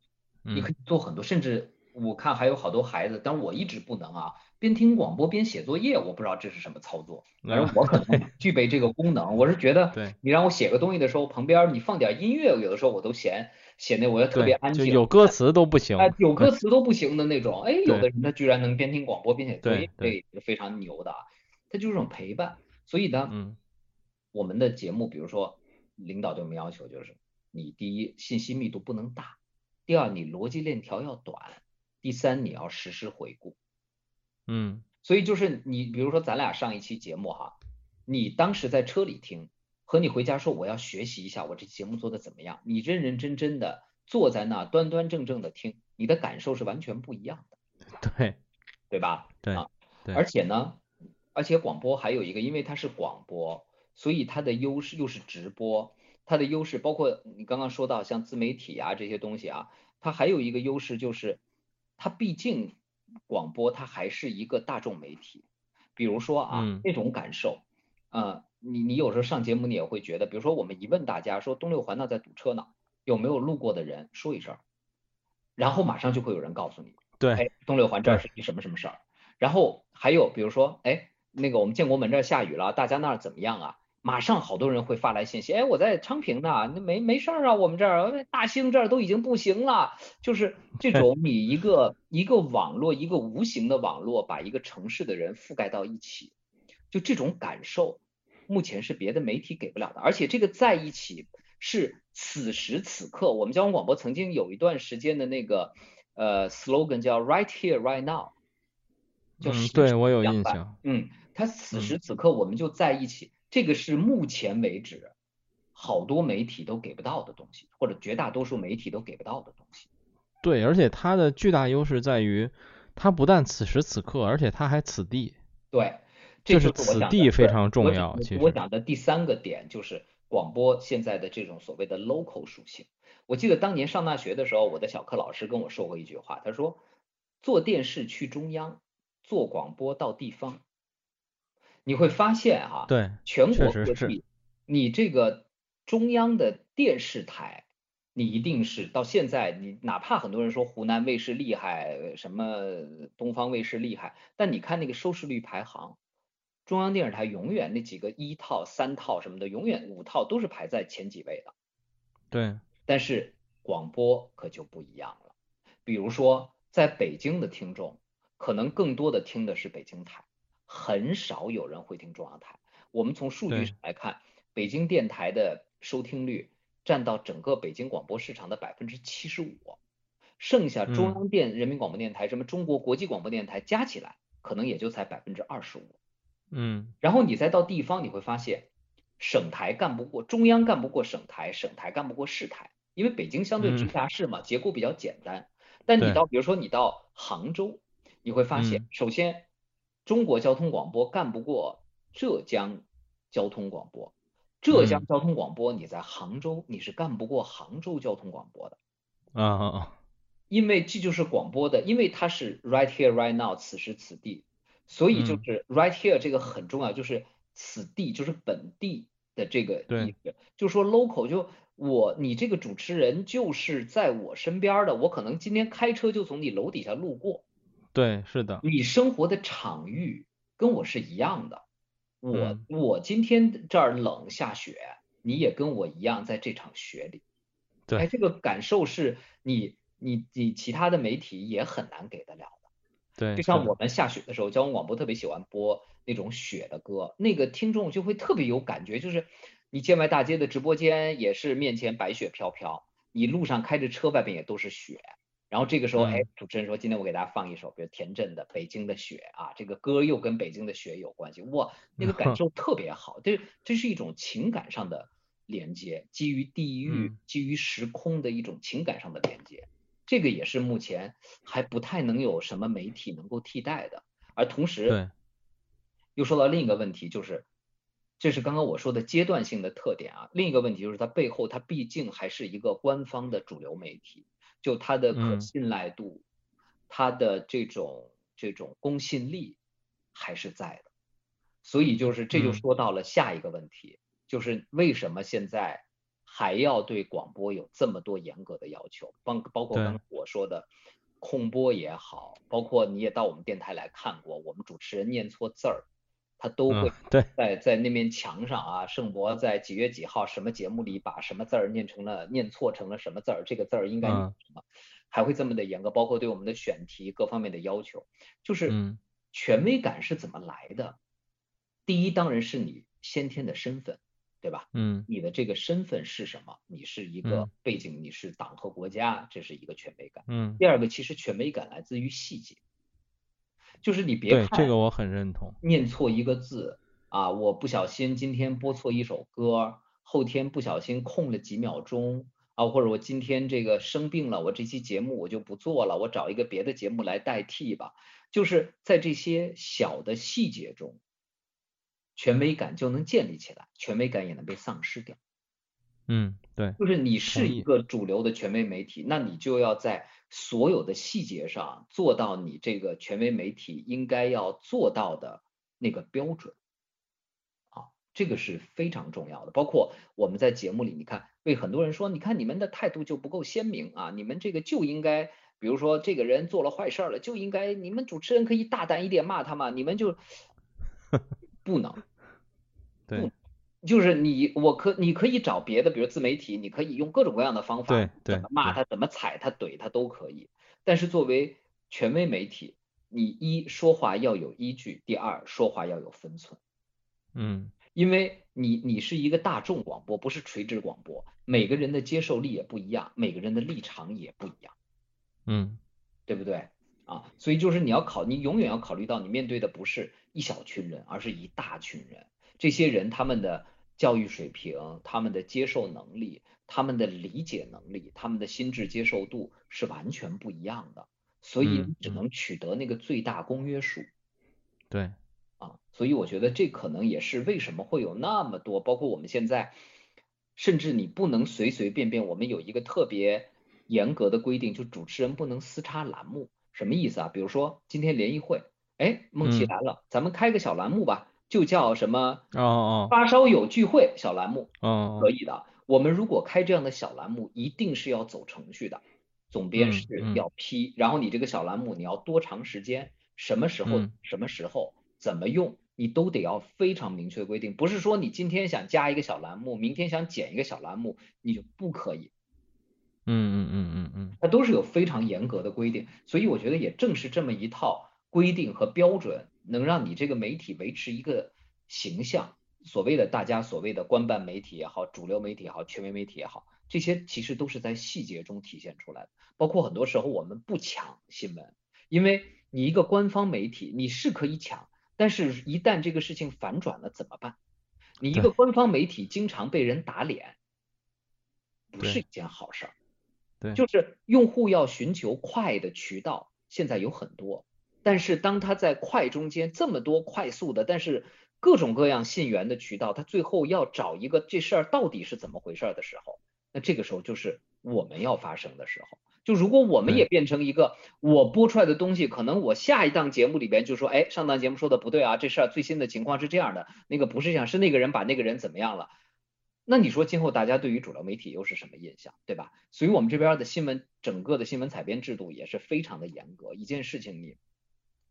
你可嗯，以做很多，甚至我看还有好多孩子，但我一直不能啊，边听广播边写作业，我不知道这是什么操作，反正啊我可能具备这个功能。我是觉得对你让我写个东西的时候，旁边你放点音乐，有的时候我都嫌显得我要特别安静，有歌词都不行。哎，有歌词都不行的那种。哎，有的人他居然能边听广播边写作业，这对对也是非常牛的啊。他就是这种陪伴，所以呢，嗯我们的节目，比如说领导对我们要求就是，你第一信息密度不能大，第二你逻辑链条要短，第三你要实时回顾。嗯所以就是你比如说咱俩上一期节目哈，你当时在车里听，和你回家说我要学习一下我这节目做的怎么样，你认认真真的坐在那端端正正的听，你的感受是完全不一样的，对对吧？对而且呢，而且广播还有一个，因为它是广播，所以它的优势又是直播，它的优势包括你刚刚说到像自媒体啊这些东西啊，它还有一个优势就是，它毕竟广播它还是一个大众媒体，比如说啊、嗯那种感受，呃，你你有时候上节目你也会觉得，比如说我们一问大家说东六环那在堵车呢，有没有路过的人说一声，然后马上就会有人告诉你。对哎，东六环这儿是一什么什么事儿。然后还有比如说，哎，那个我们建国门这儿下雨了，大家那儿怎么样啊？马上好多人会发来信息，哎，我在昌平呢，那没没事儿啊，我们这儿呃大兴这儿都已经不行了。就是这种你一个一个网络，一个无形的网络，把一个城市的人覆盖到一起，就这种感受，目前是别的媒体给不了的。而且这个在一起是此时此刻，我们交通广播曾经有一段时间的那个呃 slogan 叫 right here right now，就嗯实时对我有印象。嗯，他此嗯时此刻我们就在一起，这个是目前为止好多媒体都给不到的东西，或者绝大多数媒体都给不到的东西。对，而且它的巨大优势在于，它不但此时此刻，而且它还此地。对，这就是此地非常重要其实我讲的第三个点就是广播现在的这种所谓的 local 属性。我记得当年上大学的时候，我的小课老师跟我说过一句话，他说：“做电视去中央，做广播到地方。”你会发现哈、对，全国各地，你这个中央的电视台，你一定是到现在，你哪怕很多人说湖南卫视厉害，什么东方卫视厉害，但你看那个收视率排行，中央电视台永远那几个一套、三套什么的，永远五套都是排在前几位的。对，但是广播可就不一样了，比如说在北京的听众，可能更多的听的是北京台，很少有人会听中央台。我们从数据上来看，北京电台的收听率占到整个北京广播市场的百分之七十五，剩下中央电人民广播电台、什么中国国际广播电台加起来，可能也就才百分之二十五。嗯，然后你再到地方，你会发现，省台干不过中央，干不过省台，省台干不过市台，因为北京相对直辖市嘛，结构比较简单。但你到比如说你到杭州，你会发现，首先中国交通广播干不过浙江交通广播。浙江交通广播，你在杭州你是干不过杭州交通广播的。啊啊啊！因为这就是广播的，因为它是 right here right now，此时此地，所以就是 right here 这个很重要，就是此地就是本地的这个意思，就说 local 就我你这个主持人就是在我身边的，我可能今天开车就从你楼底下路过，对，是的，你生活的场域跟我是一样的。我我今天这儿冷下雪，你也跟我一样在这场雪里，对，哎，这个感受是你你你其他的媒体也很难给得了的，对，就像我们下雪的时候，交通广播特别喜欢播那种雪的歌，那个听众就会特别有感觉，就是你建外大街的直播间也是面前白雪飘飘，你路上开着车外边也都是雪。然后这个时候，哎，主持人说，今天我给大家放一首，比如田震的《北京的雪》啊，这个歌又跟北京的雪有关系，哇，那个感 受特别好，这这是一种情感上的连接，基于地域、基于时空的一种情感上的连接，这个也是目前还不太能有什么媒体能够替代的。而同时，又说到另一个问题，就是这是刚刚我说的阶段性的特点啊，另一个问题就是它背后它毕竟还是一个官方的主流媒体。就它的可信赖度，它的这种这种公信力还是在的，所以就是这就说到了下一个问题，就是为什么现在还要对广播有这么多严格的要求？包包括刚刚我说的控播也好，包括你也到我们电台来看过，我们主持人念错字儿。他都会在在那面墙上啊，盛博在几月几号什么节目里把什么字儿念成了念错成了什么字儿，这个字儿应该念什么，还会这么的严格，包括对我们的选题各方面的要求，就是权威感是怎么来的？第一当然是你先天的身份，对吧？嗯，你的这个身份是什么？你是一个背景，你是党和国家，这是一个权威感。嗯，第二个其实权威感来自于细节。就是你别看这个我很认同，念错一个字啊，我不小心今天播错一首歌，后天不小心空了几秒钟啊，或者我今天这个生病了，我这期节目我就不做了，我找一个别的节目来代替吧。就是在这些小的细节中，权威感就能建立起来，权威感也能被丧失掉。嗯，对，就是你是一个主流的权威媒体，那你就要在。所有的细节上做到你这个权威媒体应该要做到的那个标准，啊，这个是非常重要的。包括我们在节目里，你看，被很多人说，你看你们的态度就不够鲜明啊，你们这个就应该，比如说这个人做了坏事了，就应该你们主持人可以大胆一点骂他嘛，你们就不能，对。就是你，我可你可以找别的，比如自媒体，你可以用各种各样的方法，怎么骂他，怎么踩他，怼他都可以。但是作为权威媒体，你一说话要有依据，第二说话要有分寸。嗯，因为你你是一个大众广播，不是垂直广播，每个人的接受力也不一样，每个人的立场也不一样。嗯，对不对？啊，所以就是你要考，你永远要考虑到你面对的不是一小群人，而是一大群人。这些人他们的。教育水平、他们的接受能力、他们的理解能力、他们的心智接受度是完全不一样的，所以只能取得那个最大公约数。对，啊，所以我觉得这可能也是为什么会有那么多，包括我们现在，甚至你不能随随便便，我们有一个特别严格的规定，就主持人不能私插栏目，什么意思啊？比如说今天联谊会，哎，梦琪来了，咱们开个小栏目吧。就叫什么哦哦发烧友聚会小栏目哦可以的。我们如果开这样的小栏目，一定是要走程序的，总编是要批，然后你这个小栏目你要多长时间，什么时候什么时候怎么用，你都得要非常明确规定。不是说你今天想加一个小栏目，明天想减一个小栏目，你就不可以。嗯嗯嗯嗯嗯，它都是有非常严格的规定，所以我觉得也正是这么一套规定和标准。能让你这个媒体维持一个形象，所谓的大家所谓的官办媒体也好，主流媒体也好，权威媒体也好，这些其实都是在细节中体现出来的。包括很多时候我们不抢新闻，因为你一个官方媒体你是可以抢，但是一旦这个事情反转了怎么办？你一个官方媒体经常被人打脸，不是一件好事儿。对，就是用户要寻求快的渠道，现在有很多，但是当他在快中间这么多快速的，但是各种各样信源的渠道，他最后要找一个这事儿到底是怎么回事的时候，那这个时候就是我们要发生的时候。就如果我们也变成一个，我播出来的东西，可能我下一档节目里边就说，哎，上档节目说的不对啊，这事儿最新的情况是这样的，那个不是这样，是那个人把那个人怎么样了？那你说今后大家对于主流媒体又是什么印象，对吧？所以我们这边的新闻，整个的新闻采编制度也是非常的严格。一件事情，你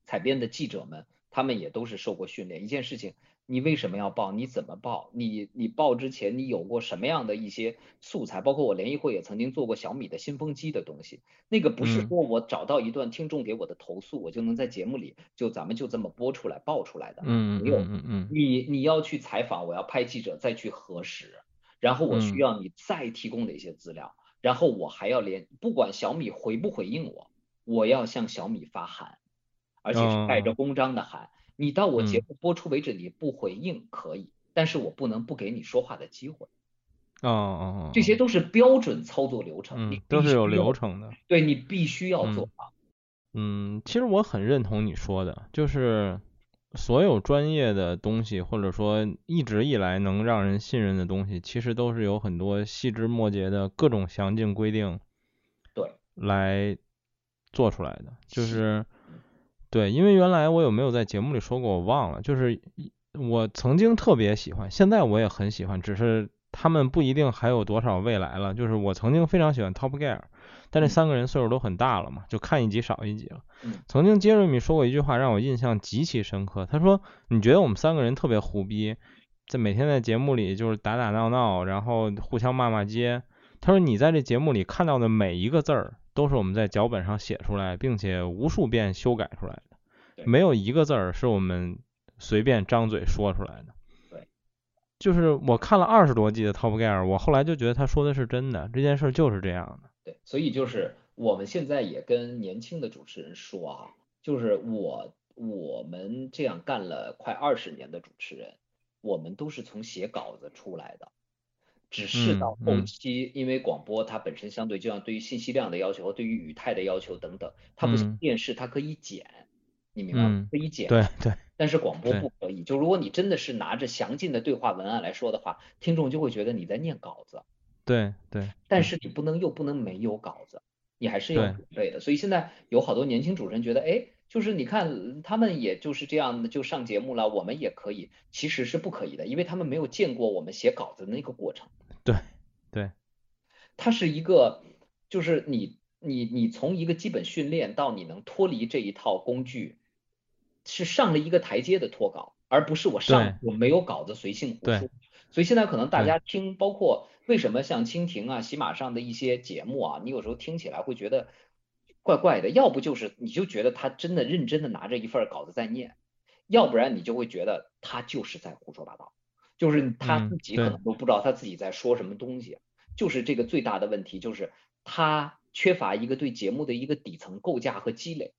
采编的记者们，他们也都是受过训练。一件事情，你为什么要报？你怎么报？你你报之前你有过什么样的一些素材？包括我联谊会也曾经做过小米的新风机的东西，那个不是说我找到一段听众给我的投诉，我就能在节目里就咱们就这么播出来报出来的。嗯没有，嗯嗯你你要去采访，我要派记者再去核实。然后我需要你再提供的一些资料，然后我还要连不管小米回不回应我，我要向小米发函，而且是带着公章的函。你到我节目播出为止你不回应可以，但是我不能不给你说话的机会。哦哦哦，这些都是标准操作流程，你都是有流程的。对你必须要做到。嗯，其实我很认同你说的，就是。所有专业的东西，或者说一直以来能让人信任的东西，其实都是有很多细枝末节的各种详尽规定，对，来做出来的。就是对，因为原来我有没有在节目里说过，我忘了。就是我曾经特别喜欢，现在我也很喜欢，只是他们不一定还有多少未来了。就是我曾经非常喜欢 Top Gear。但这三个人岁数都很大了嘛，就看一集少一集了。曾经杰瑞米说过一句话让我印象极其深刻，他说：“你觉得我们三个人特别胡逼，在每天在节目里就是打打闹闹，然后互相骂骂街。他说你在这节目里看到的每一个字儿都是我们在脚本上写出来，并且无数遍修改出来的，没有一个字儿是我们随便张嘴说出来的。”对，就是我看了二十多季的 Top Gear，我后来就觉得他说的是真的，这件事就是这样的。对，所以就是我们现在也跟年轻的主持人说啊，就是我我们这样干了快二十年的主持人，我们都是从写稿子出来的，只是到后期，因为广播它本身相对就像对于信息量的要求和对于语态的要求等等，它不像电视，它可以剪，你明白吗？可以剪。对对。但是广播不可以，就如果你真的是拿着详尽的对话文案来说的话，听众就会觉得你在念稿子。对对，但是你不能又不能没有稿子，你还是要准备的。所以现在有好多年轻主持人觉得，哎，就是你看他们也就是这样的就上节目了，我们也可以，其实是不可以的，因为他们没有见过我们写稿子的那个过程。对对，它是一个，就是你你你从一个基本训练到你能脱离这一套工具，是上了一个台阶的脱稿，而不是我上我没有稿子随性胡说。所以现在可能大家听，包括为什么像蜻蜓啊、喜马上的一些节目啊，你有时候听起来会觉得怪怪的，要不就是你就觉得他真的认真的拿着一份稿子在念，要不然你就会觉得他就是在胡说八道，就是他自己可能都不知道他自己在说什么东西，就是这个最大的问题就是他缺乏一个对节目的一个底层构架和积累，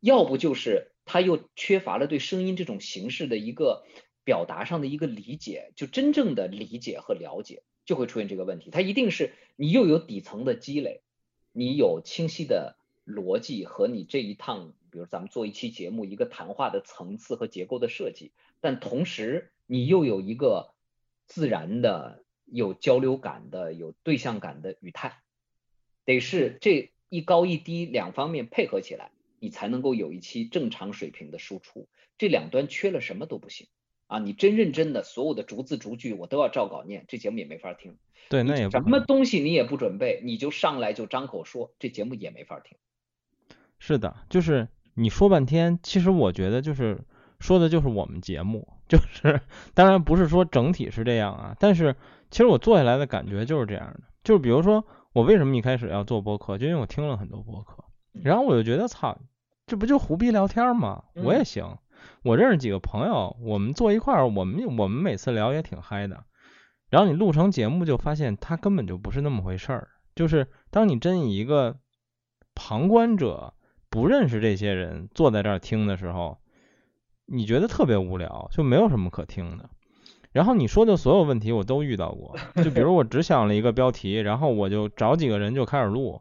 要不就是他又缺乏了对声音这种形式的一个。表达上的一个理解，就真正的理解和了解，就会出现这个问题。他一定是你又有底层的积累，你有清晰的逻辑和你这一趟，比如咱们做一期节目，一个谈话的层次和结构的设计，但同时你又有一个自然的、有交流感的、有对象感的语态，得是这一高一低两方面配合起来，你才能够有一期正常水平的输出。这两端缺了什么都不行。啊，你真认真的，所有的逐字逐句我都要照稿念，这节目也没法听。对，那也什么东西你也不准备，你就上来就张口说，这节目也没法听。是的，就是你说半天，其实我觉得就是说的就是我们节目，就是当然不是说整体是这样啊，但是其实我做下来的感觉就是这样的，就是比如说我为什么一开始要做播客，就因为我听了很多播客，然后我就觉得操，这不就胡逼聊天吗？我也行。我认识几个朋友，我们坐一块儿，我们我们每次聊也挺嗨的。然后你录成节目，就发现它根本就不是那么回事儿。就是当你真以一个旁观者不认识这些人坐在这儿听的时候，你觉得特别无聊，就没有什么可听的。然后你说的所有问题我都遇到过，就比如我只想了一个标题，然后我就找几个人就开始录，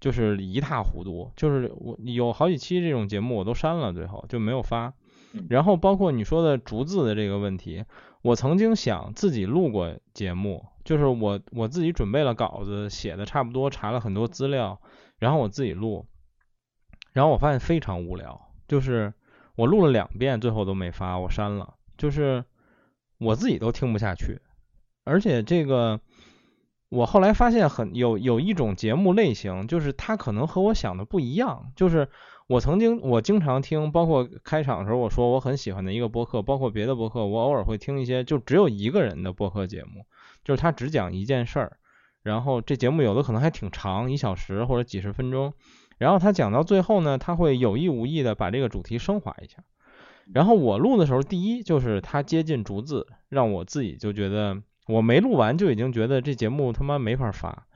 就是一塌糊涂。就是我有好几期这种节目我都删了，最后就没有发。然后包括你说的逐字的这个问题，我曾经想自己录过节目，就是我我自己准备了稿子，写的差不多，查了很多资料，然后我自己录，然后我发现非常无聊，就是我录了两遍，最后都没发，我删了，就是。我自己都听不下去，而且这个我后来发现很有有一种节目类型，就是它可能和我想的不一样。就是我曾经我经常听，包括开场的时候我说我很喜欢的一个播客，包括别的播客，我偶尔会听一些就只有一个人的播客节目，就是他只讲一件事儿，然后这节目有的可能还挺长，一小时或者几十分钟，然后他讲到最后呢，他会有意无意的把这个主题升华一下。然后我录的时候，第一就是他接近逐字，让我自己就觉得我没录完就已经觉得这节目他妈没法发。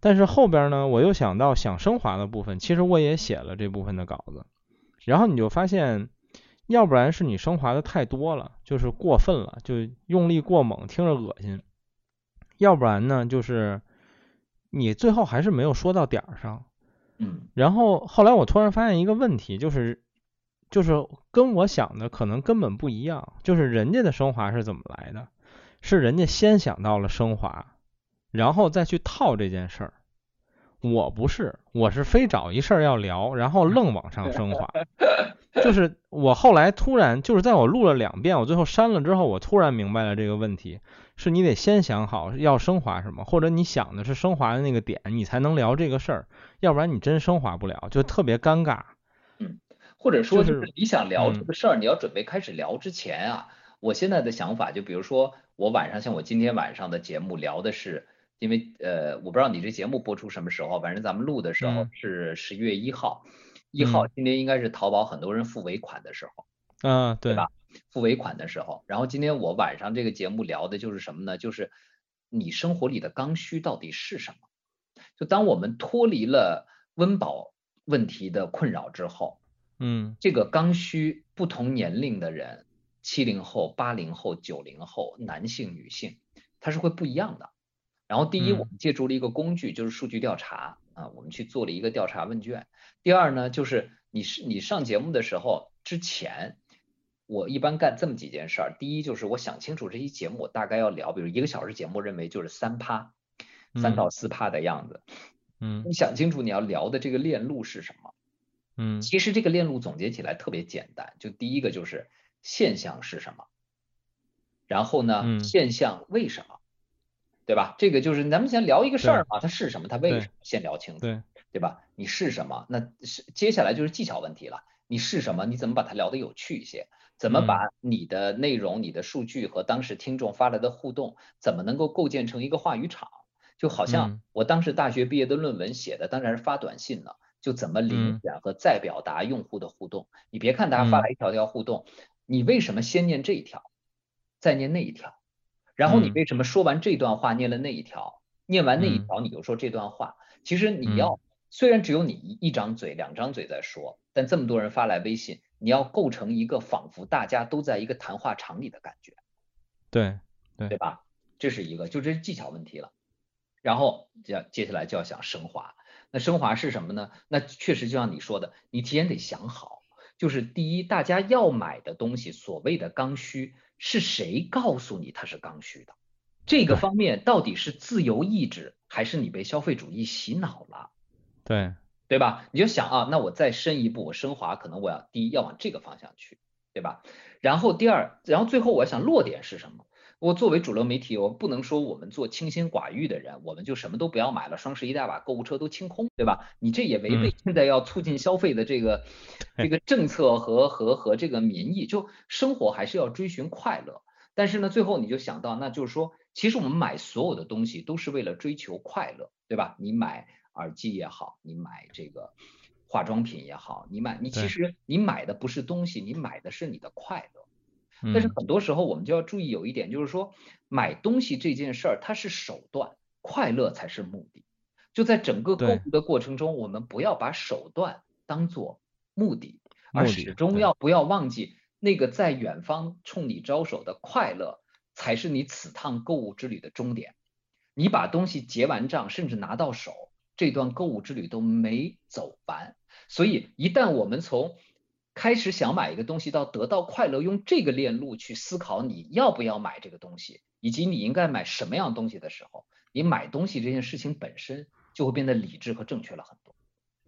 但是后边呢，我又想到想升华的部分，其实我也写了这部分的稿子。然后你就发现，要不然是你升华的太多了，就是过分了，就用力过猛，听着恶心；要不然呢，就是你最后还是没有说到点儿上。嗯。然后后来我突然发现一个问题，就是。就是跟我想的可能根本不一样，就是人家的升华是怎么来的？是人家先想到了升华，然后再去套这件事儿。我不是，我是非找一事儿要聊，然后愣往上升华。就是我后来突然，就是在我录了两遍，我最后删了之后，我突然明白了这个问题：是你得先想好要升华什么，或者你想的是升华的那个点，你才能聊这个事儿，要不然你真升华不了，就特别尴尬。嗯或者说，就是你想聊这个事儿，你要准备开始聊之前啊，我现在的想法就比如说，我晚上像我今天晚上的节目聊的是，因为呃，我不知道你这节目播出什么时候，反正咱们录的时候是十一月一号，一号今天应该是淘宝很多人付尾款的时候，嗯，对吧？付尾款的时候，然后今天我晚上这个节目聊的就是什么呢？就是你生活里的刚需到底是什么？就当我们脱离了温饱问题的困扰之后。嗯，这个刚需不同年龄的人，七零后、八零后、九零后，男性、女性，它是会不一样的。然后第一，我们借助了一个工具，就是数据调查啊，我们去做了一个调查问卷。第二呢，就是你是你上节目的时候之前，我一般干这么几件事儿。第一就是我想清楚这期节目我大概要聊，比如一个小时节目，认为就是三趴，三到四趴的样子。嗯，你想清楚你要聊的这个链路是什么？嗯，其实这个链路总结起来特别简单，就第一个就是现象是什么，然后呢，现象为什么，对吧？这个就是咱们先聊一个事儿嘛，它是什么，它为什么，先聊清楚，对对吧？你是什么，那是接下来就是技巧问题了。你是什么？你怎么把它聊得有趣一些？怎么把你的内容、你的数据和当时听众发来的互动，怎么能够构建成一个话语场？就好像我当时大学毕业的论文写的，当然是发短信了。就怎么遴选和再表达用户的互动？你别看大家发来一条条互动，你为什么先念这一条，再念那一条？然后你为什么说完这段话念了那一条，念完那一条你又说这段话？其实你要虽然只有你一张嘴、两张嘴在说，但这么多人发来微信，你要构成一个仿佛大家都在一个谈话场里的感觉。对对对吧？这是一个，就这是技巧问题了。然后接接下来就要想升华。那升华是什么呢？那确实就像你说的，你提前得想好，就是第一，大家要买的东西，所谓的刚需，是谁告诉你它是刚需的？这个方面到底是自由意志，还是你被消费主义洗脑了？对，对吧？你就想啊，那我再深一步，我升华，可能我要第一要往这个方向去，对吧？然后第二，然后最后我要想落点是什么？我作为主流媒体，我不能说我们做清心寡欲的人，我们就什么都不要买了，双十一大把购物车都清空，对吧？你这也违背现在要促进消费的这个 这个政策和和和这个民意。就生活还是要追寻快乐，但是呢，最后你就想到，那就是说，其实我们买所有的东西都是为了追求快乐，对吧？你买耳机也好，你买这个化妆品也好，你买你其实你买的不是东西，你买的是你的快乐。但是很多时候我们就要注意有一点，就是说买东西这件事儿它是手段，快乐才是目的。就在整个购物的过程中，我们不要把手段当做目的，而始终要不要忘记那个在远方冲你招手的快乐，才是你此趟购物之旅的终点。你把东西结完账，甚至拿到手，这段购物之旅都没走完。所以，一旦我们从开始想买一个东西到得到快乐，用这个链路去思考你要不要买这个东西，以及你应该买什么样东西的时候，你买东西这件事情本身就会变得理智和正确了很多。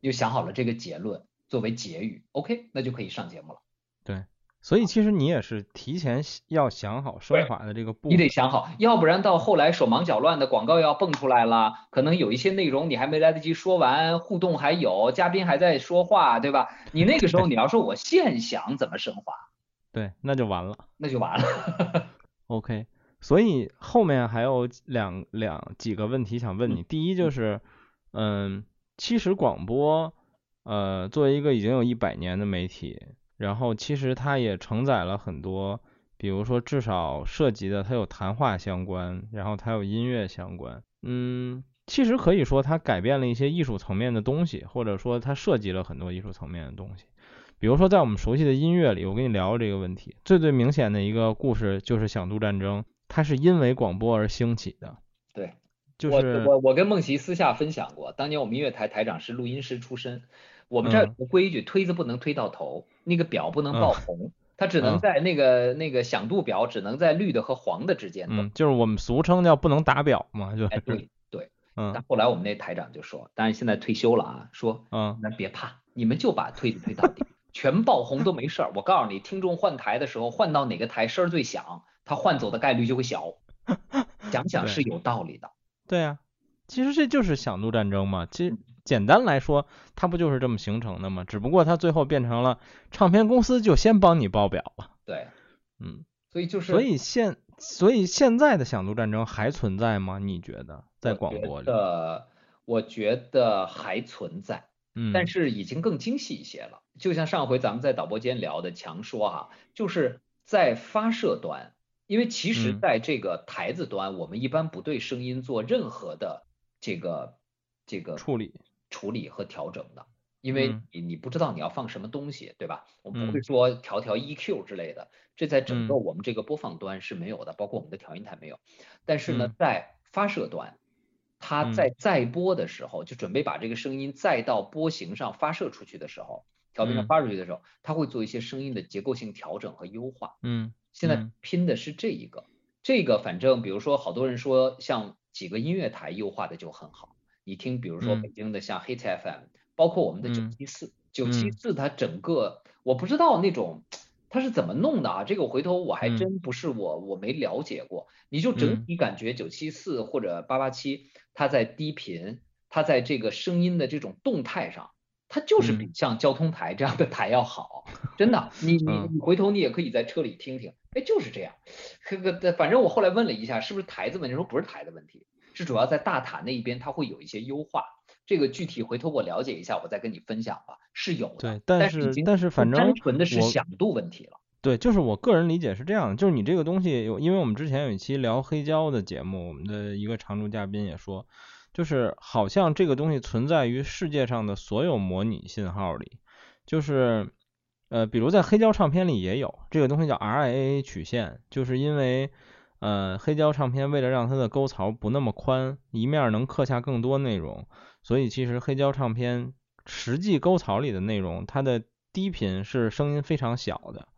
又想好了这个结论作为结语，OK，那就可以上节目了。对，所以其实你也是提前要想好升华的这个步你得。想好，要不然到后来手忙脚乱的广告要蹦出来了，可能有一些内容你还没来得及说完，互动还有，嘉宾还在说话，对吧？你那个时候 你要说我现想怎么升华，对，那就完了。那就完了。OK，所以后面还有两两几个问题想问你。第一就是，嗯，其实广播，呃，作为一个已经有一百年的媒体，然后其实它也承载了很多，比如说至少涉及的它有谈话相关，然后它有音乐相关，嗯，其实可以说它改变了一些艺术层面的东西，或者说它涉及了很多艺术层面的东西。比如说，在我们熟悉的音乐里，我跟你聊过这个问题。最最明显的一个故事就是《响度战争》，它是因为广播而兴起的。对，就是我我我跟梦琪私下分享过，当年我们音乐台台长是录音师出身，我们这儿有规矩，推子不能推到头，那个表不能爆嗯红，它只能嗯在那个那个响度表只能在绿的和黄的之间动。嗯，就是我们俗称叫不能打表嘛，就哎，是对对。但嗯后来我们那台长就说，当然现在退休了啊，说嗯那别怕，你们就把推子推到底，全爆红都没事儿。我告诉你，听众换台的时候，换到哪个台声儿最响，他换走的概率就会小。想想是有道理的。对啊，其实这就是响度战争嘛。其实嗯简单来说，它不就是这么形成的吗？只不过它最后变成了唱片公司就先帮你报表了。对，嗯，所以就是，所以现所以现在的响度战争还存在吗？你觉得在广播里？得，我觉得还存在，嗯，但是已经更精细一些了。就像上回咱们在导播间聊的，强说哈，就是在发射端，因为其实嗯在这个台子端，我们一般不对声音做任何的这个这个处理。处理和调整的，因为嗯。你你不知道你要放什么东西，对吧？我们不嗯。会说调调 EQ 之类的，这在整个嗯。我们这个播放端是没有的，包括我们的调音台没有。但是呢嗯，在发射端，它嗯。在再播的时候，就准备把这个声音再到波形上发射出去的时候，调频上嗯。发出去的时候，它会做一些声音的结构性调整和优化。嗯现在嗯。拼的是这一个，这个反正比如说好多人说像几个音乐台优化的就很好，你听比如说嗯。北京的像 Hit FM，包括我们的九嗯七四，九七四它整个我不知道那种它是怎么弄的啊，这个回头我还嗯。真不是我我没了解过，你就整嗯。体感觉九七四或者八八七，它在低频，它在这个声音的这种动态上。它就是比嗯。像交通台这样的台要好，真的，你你嗯。你回头你也可以在车里听听，哎，就是这样。这个反正我后来问了一下，是不是台子问题？说不是台的问题，是主要在大塔那一边它会有一些优化。这个具体回头我了解一下，我再跟你分享吧。是有的，对，但是但是反正单纯的是响度问题了。对，就是我个人理解是这样的，就是你这个东西有，因为我们之前有一期聊黑胶的节目，我们的一个常驻嘉宾也说，就是好像这个东西存在于世界上的所有模拟信号里，就是呃，比如在黑胶唱片里也有这个东西叫 RIAA 曲线，就是因为呃黑胶唱片为了让它的沟槽不那么宽，一面能刻下更多内容，所以其实黑胶唱片实际沟槽里的内容，它的低频是声音非常小的。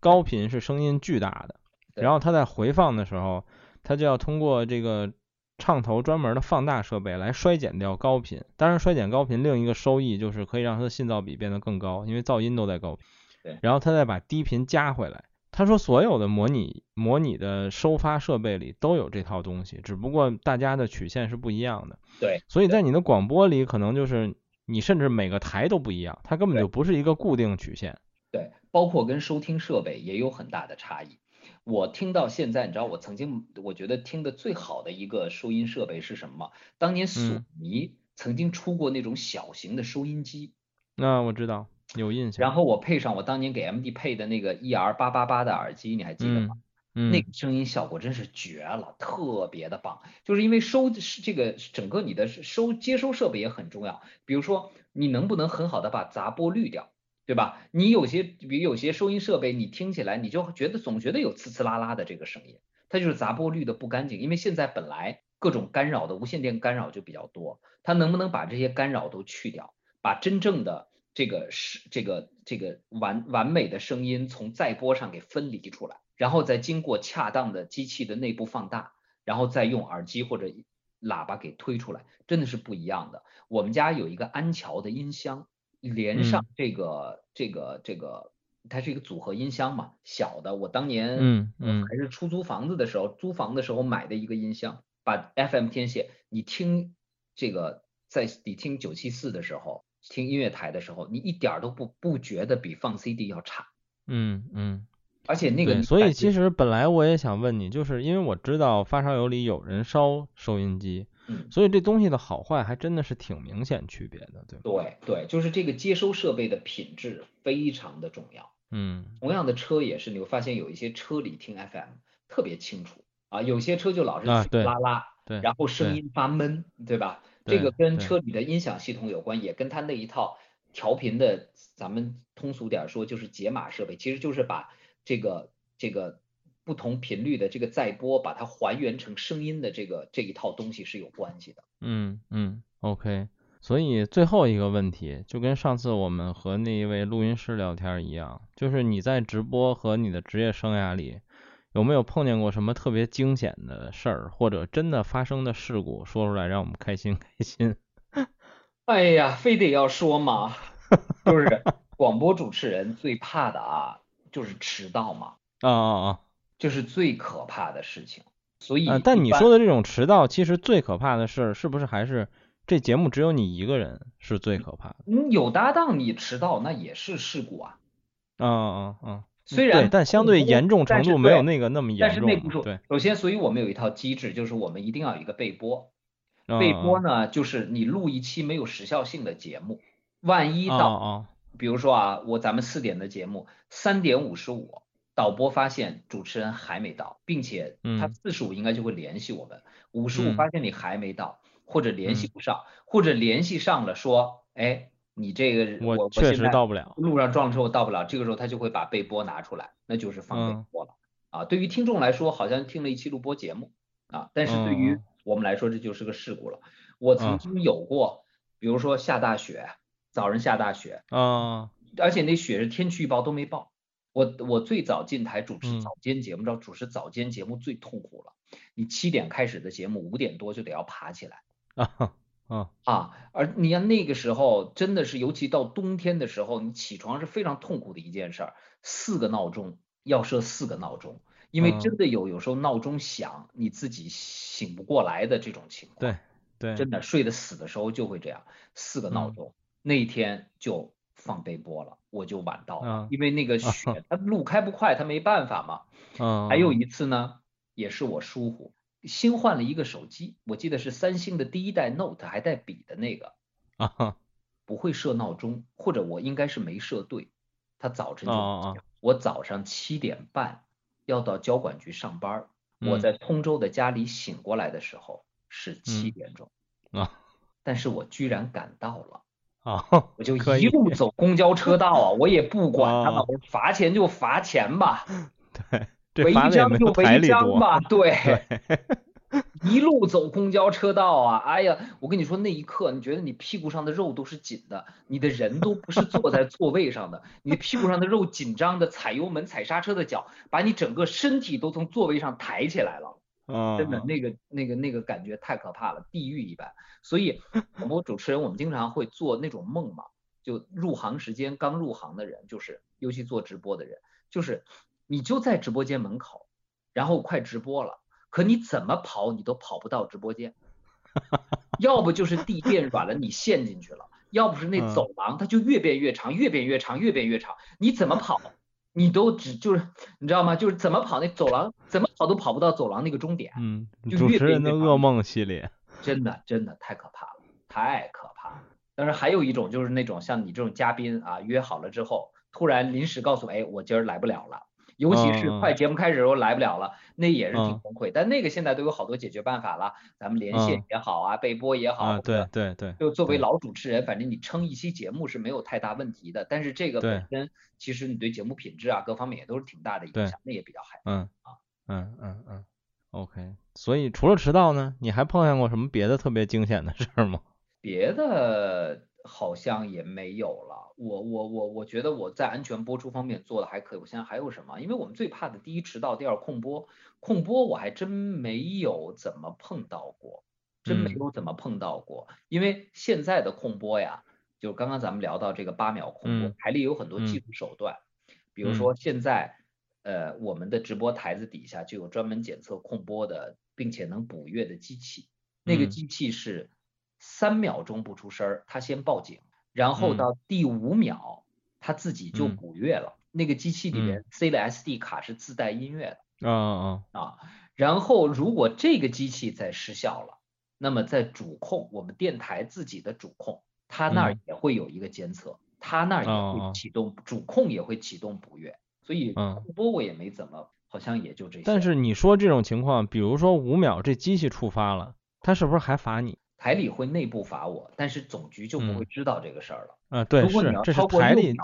高频是声音巨大的，然后它在回放的时候，它就要通过这个唱头专门的放大设备来衰减掉高频。当然，衰减高频另一个收益就是可以让它的信噪比变得更高，因为噪音都在高频。对然后它再把低频加回来。他说所有的模拟模拟的收发设备里都有这套东西，只不过大家的曲线是不一样的。对，所以在你的广播里，可能就是你甚至每个台都不一样，它根本就不是一个固定曲线。对，包括跟收听设备也有很大的差异。我听到现在，你知道我曾经我觉得听的最好的一个收音设备是什么吗？当年索嗯尼曾经出过那种小型的收音机，那我知道，有印象。然后我配上我当年给 MD 配的那个 ER 八八八的耳机，你还记得吗？嗯，那个声音效果真是绝了，特别的棒。就是因为收这个整个你的收接收设备也很重要，比如说你能不能很好的把杂波滤掉，对吧？你有些比如有些收音设备，你听起来你就觉得总觉得有呲呲啦啦的这个声音，它就是杂波滤的不干净。因为现在本来各种干扰的无线电干扰就比较多，它能不能把这些干扰都去掉，把真正的这个是这个这个完完美的声音从载波上给分离出来，然后再经过恰当的机器的内部放大，然后再用耳机或者喇叭给推出来，真的是不一样的。我们家有一个安桥的音箱，连上这个、这个这个，它是一个组合音箱嘛，小的。我当年嗯嗯还是出租房子的时候，租房的时候买的一个音箱，把 FM 天线，你听这个在你听九七四的时候，听音乐台的时候，你一点儿都不不觉得比放 CD 要差，嗯嗯，而且那个所以其实本来我也想问你，就是因为我知道发烧友里有人烧收音机，嗯所以这东西的好坏还真的是挺明显区别的，对吧？对对，就是这个接收设备的品质非常的重要。嗯同样的车也是，你会发现有一些车里听 FM 特别清楚啊，有些车就老是呲啊对啦啦，对，然后声音发闷，对吧？这个跟车里的音响系统有关，也跟它那一套调频的，咱们通俗点儿说就是解码设备，其实就是把这个这个不同频率的这个载波，把它还原成声音的这个这一套东西是有关系的。嗯嗯，OK。所以最后一个问题，就跟上次我们和那一位录音师聊天一样，就是你在直播和你的职业生涯里，有没有碰见过什么特别惊险的事儿，或者真的发生的事故，说出来让我们开心开心？哎呀，非得要说吗，就是广播主持人最怕的啊，就是迟到嘛，啊啊啊这是最可怕的事情。所以但你说的这种迟到，其实最可怕的事，是不是还是这节目只有你一个人是最可怕的？嗯有搭档你迟到那也是事故啊，啊啊啊！虽然对，但相对严重程度没有那个那么严重但。是内部首先，所以我们有一套机制，就是我们一定要有一个备播。啊备播呢，就是你录一期没有时效性的节目，万一啊到，啊比如说啊，我咱们四点的节目，三点五十五，导播发现主持人还没到，并且他嗯四十五应该就会联系我们，五十五嗯发现你还没到，或者联系嗯不上，或者联系上了说，哎，你这个我我确实到不了。路上撞了车我到不了，这个时候他就会把背播拿出来，那就是放备嗯播了。啊，对于听众来说，好像听了一期录播节目啊，但是对于嗯我们来说，这就是个事故了。我曾嗯经有过，比如说下大雪，早晨下大雪，啊而且那雪是天气预报都没报。我我最早进台主持嗯早间节目，知道主持早间节目最痛苦了。你七点开始的节目，五点多就得要爬起来。啊啊啊，而你看那个时候真的是，尤其到冬天的时候，你起床是非常痛苦的一件事儿。四个闹钟要设四个闹钟，因为嗯真的有有时候闹钟响，你自己醒不过来的这种情况。对对，真的睡得死的时候就会这样，四个闹嗯钟，那一天就放背播了，我就晚到了啊，因为那个雪它路开不快，它没办法嘛。嗯，还有一次呢，也是我疏忽，新换了一个手机，我记得是三星的第一代 Note 还带笔的那个，啊不会设闹钟，或者我应该是没设对，他早晨就哦哦不响我早上七点半要到交管局上班儿，我嗯在通州的家里醒过来的时候是七嗯点钟，啊。但是我居然赶到了。啊，我就一路走公交车道啊，我也不管他们，哦我罚钱就罚钱吧，对，这违章就违。章吧，对，对，一路走公交车道啊，哎呀，我跟你说那一刻，你觉得你屁股上的肉都是紧的，你的人都不是坐在座位上的，你屁股上的肉紧张的踩油门、踩刹车的脚，把你整个身体都从座位上抬起来了。啊，真的那个那个那个感觉太可怕了，地狱一般。所以 广播主持人我们经常会做那种梦嘛，就入行时间刚入行的人，就是尤其做直播的人，就是你就在直播间门口，然后快直播了，可你怎么跑你都跑不到直播间，要不就是地变软了你陷进去了，要不是那嗯走廊它就越变越长，越变越长，越变越长，你怎么跑？你都只就是你知道吗？就是怎么跑那走廊，怎么跑都跑不到走廊那个终点。嗯，就越主持人的变越长噩梦系列。真的真的太可怕了，太可怕了。但是还有一种就是那种像你这种嘉宾啊，约好了之后，突然临时告诉我，哎，我今儿来不了了，尤其是快节目开始的时候来不了了，那也是挺嗯崩溃。但那个现在都有好多解决办法了，咱们连线嗯也好啊，备播也好，对对对，就作为老主持人，反正你撑一期节目是没有太大问题的。但是这个本身其实你对节目品质啊各方面也都是挺大的影响，那也比较害。嗯啊嗯嗯嗯，OK。所以除了迟到呢，你还碰见过什么别的特别惊险的事儿吗？别的好像也没有了。我我我我觉得我在安全播出方面做的还可以。我现在还有什么？因为我们最怕的第一迟到，第二控播。控播我还真没有怎么碰到过，真没嗯有怎么碰到过。因为现在的控播呀，就刚刚咱们聊到这个八秒控播嗯，台里有很多技嗯术手段，比如嗯说现在呃我们的直播台子底下就有专门检测控播的，并且能补月的机器。那个嗯机器是三秒钟不出声儿，它先报警，然后嗯到第五秒他自己就嗯捕月了。那个机器里面塞了 SD 卡是自带音乐的啊啊嗯啊。然后如果这个机器在失效了，那么在主控我们电台自己的主控，它那儿嗯也会有一个监测，它那儿也会启动主控也会启动补乐。所以播我也没怎么，好像也就这些。但是你说这种情况，比如说五秒这机器触发了，它是不是还罚你？台里会内部罚我，但是总局就不嗯会知道这个事儿了。啊，对，如果你是，这是要超过台里六秒，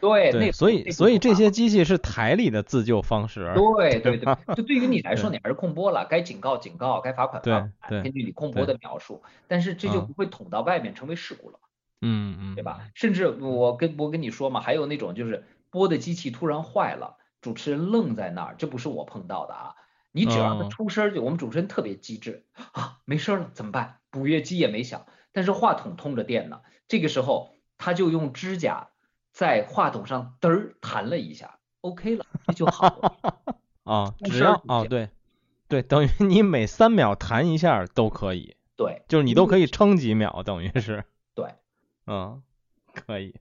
对，对，所以所以这些机器是台里的自救方式。对对吧对，就对于你来说，你还是控播了，该警告警告，该罚款罚款，根据你控播的描述，但是这就嗯不会捅到外面成为事故了，嗯嗯，对吧？甚至我跟我跟你说嘛，还有那种就是播的机器突然坏了，主持人愣在那儿，这不是我碰到的啊。你只要让他嗯出声，就我们主持人特别机智啊，没声了怎么办？捕月机也没响，但是话筒通着电呢，这个时候他就用指甲在话筒上嘚儿弹了一下，OK 了，这就好了。啊，出只要啊，对对，等于你每三秒弹一下都可以，对，就是你都可以撑几秒，等于是，对，嗯，可以，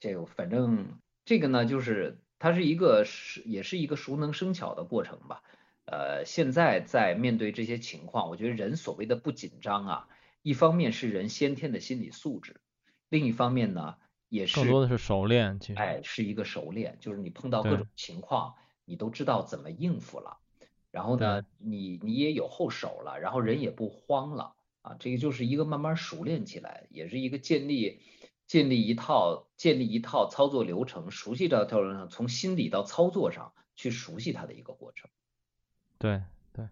这个反正这个呢，就是它是一个是也是一个熟能生巧的过程吧。呃，现在在面对这些情况，我觉得人所谓的不紧张啊，一方面是人先天的心理素质，另一方面呢，也是更多的是熟练，其实，哎是一个熟练，就是你碰到各种情况，你都知道怎么应付了，然后呢，你你也有后手了，然后人也不慌了啊，这个就是一个慢慢熟练起来，也是一个建立建立一套建立一套操作流程，熟悉这套流程，从心理到操作上去熟悉它的一个过程。对对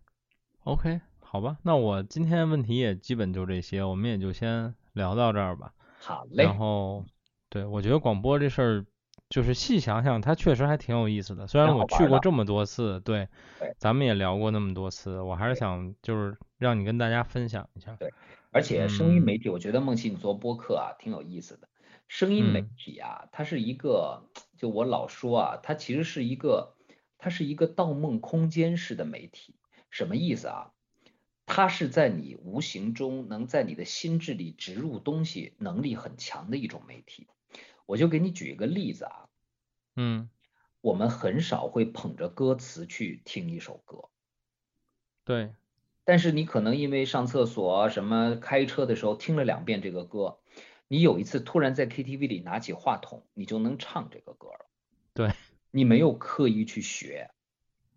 ，OK，好吧，那我今天问题也基本就这些，我们也就先聊到这儿吧。好嘞然，后，对我觉得广播这事儿，就是细想想，它确实还挺有意思的。虽然我去过这么多次，对对，咱们也聊过那么多次，我还是想就是让你跟大家分享一下。对而且声音嗯媒体，我觉得梦琪你做播客啊挺有意思的。声音媒嗯体啊，它是一个，就我老说啊，它其实是一个，它是一个盗梦空间式的媒体。什么意思啊？它是在你无形中能在你的心智里植入东西能力很强的一种媒体。我就给你举一个例子啊，嗯，我们很少会捧着歌词去听一首歌，对，但是你可能因为上厕所、什么开车的时候听了两遍这个歌，你有一次突然在 KTV 里拿起话筒，你就能唱这个歌了。对，你没有刻意去学，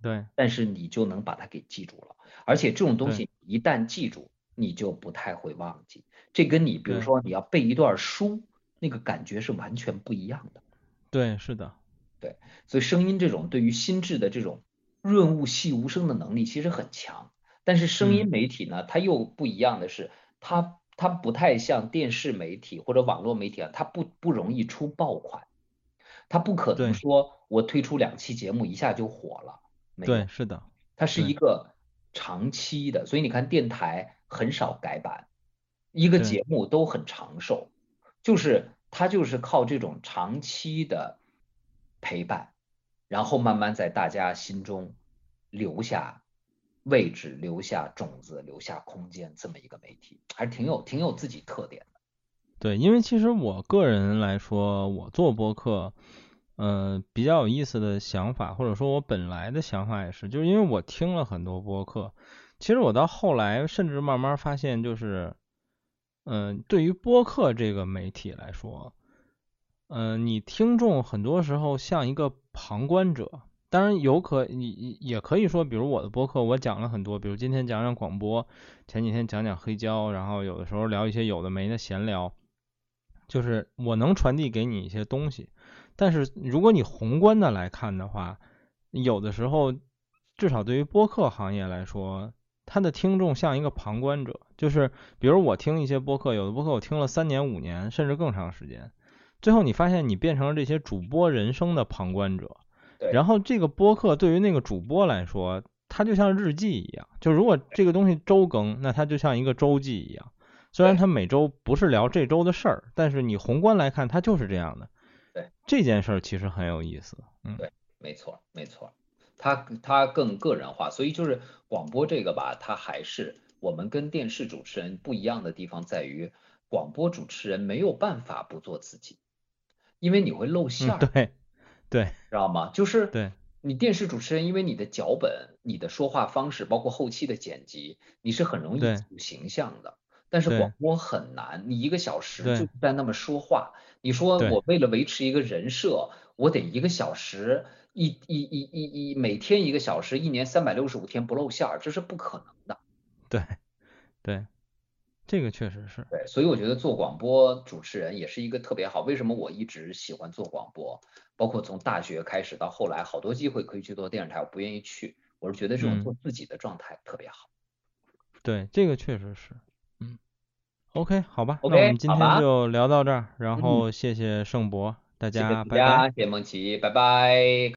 对，但是你就能把它给记住了。而且这种东西一旦记住，你就不太会忘记。这跟你比如说你要背一段书，那个感觉是完全不一样的。对，是的，对所以声音这种对于心智的这种润物细无声的能力其实很强。但是声音嗯媒体呢，它又不一样的是，它它不太像电视媒体或者网络媒体啊，它不不容易出爆款，它不可能说我推出两期节目一下就火了，对，是的，它是一个长期的，所以你看电台很少改版，一个节目都很长寿，就是它就是靠这种长期的陪伴，然后慢慢在大家心中留下位置、留下种子、留下空间，这么一个媒体，还是挺有挺有自己特点的。对，因为其实我个人来说，我做播客，呃，比较有意思的想法，或者说我本来的想法也是，就是因为我听了很多播客，其实我到后来甚至慢慢发现，就是，嗯、对于播客这个媒体来说，嗯、你听众很多时候像一个旁观者，当然有可你也可以说，比如我的播客我讲了很多，比如今天讲讲广播，前几天讲讲黑胶，然后有的时候聊一些有的没的闲聊，就是我能传递给你一些东西。但是如果你宏观的来看的话，有的时候至少对于播客行业来说，他的听众像一个旁观者，就是比如我听一些播客，有的播客我听了三年、五年，甚至更长时间，最后你发现你变成了这些主播人生的旁观者。然后这个播客对于那个主播来说，它就像日记一样。就如果这个东西周更，那它就像一个周记一样。虽然它每周不是聊这周的事儿，但是你宏观来看，它就是这样的。对，这件事儿其实很有意思。嗯，对，没错，没错。它它更个人化，所以就是广播这个吧，它还是我们跟电视主持人不一样的地方在于，广播主持人没有办法不做自己，因为你会露馅儿。对。对，知道吗？就是对你电视主持人，因为你的脚本、你的说话方式，包括后期的剪辑，你是很容易有形象的。但是广播很难，你一个小时就在那么说话。你说我为了维持一个人设，我得一个小时一一一一一每天一个小时，一年三百六十五天不露馅儿，这是不可能的。对，对。这个确实是对，所以我觉得做广播主持人也是一个特别好。为什么我一直喜欢做广播？包括从大学开始到后来，好多机会可以去做电视台，我不愿意去。我是觉得这种做自己的状态特别好。对，这个确实是。嗯。OK，好吧，那我们今天就聊到这儿，然后谢谢盛博，大家拜拜。谢谢梦琪，拜拜。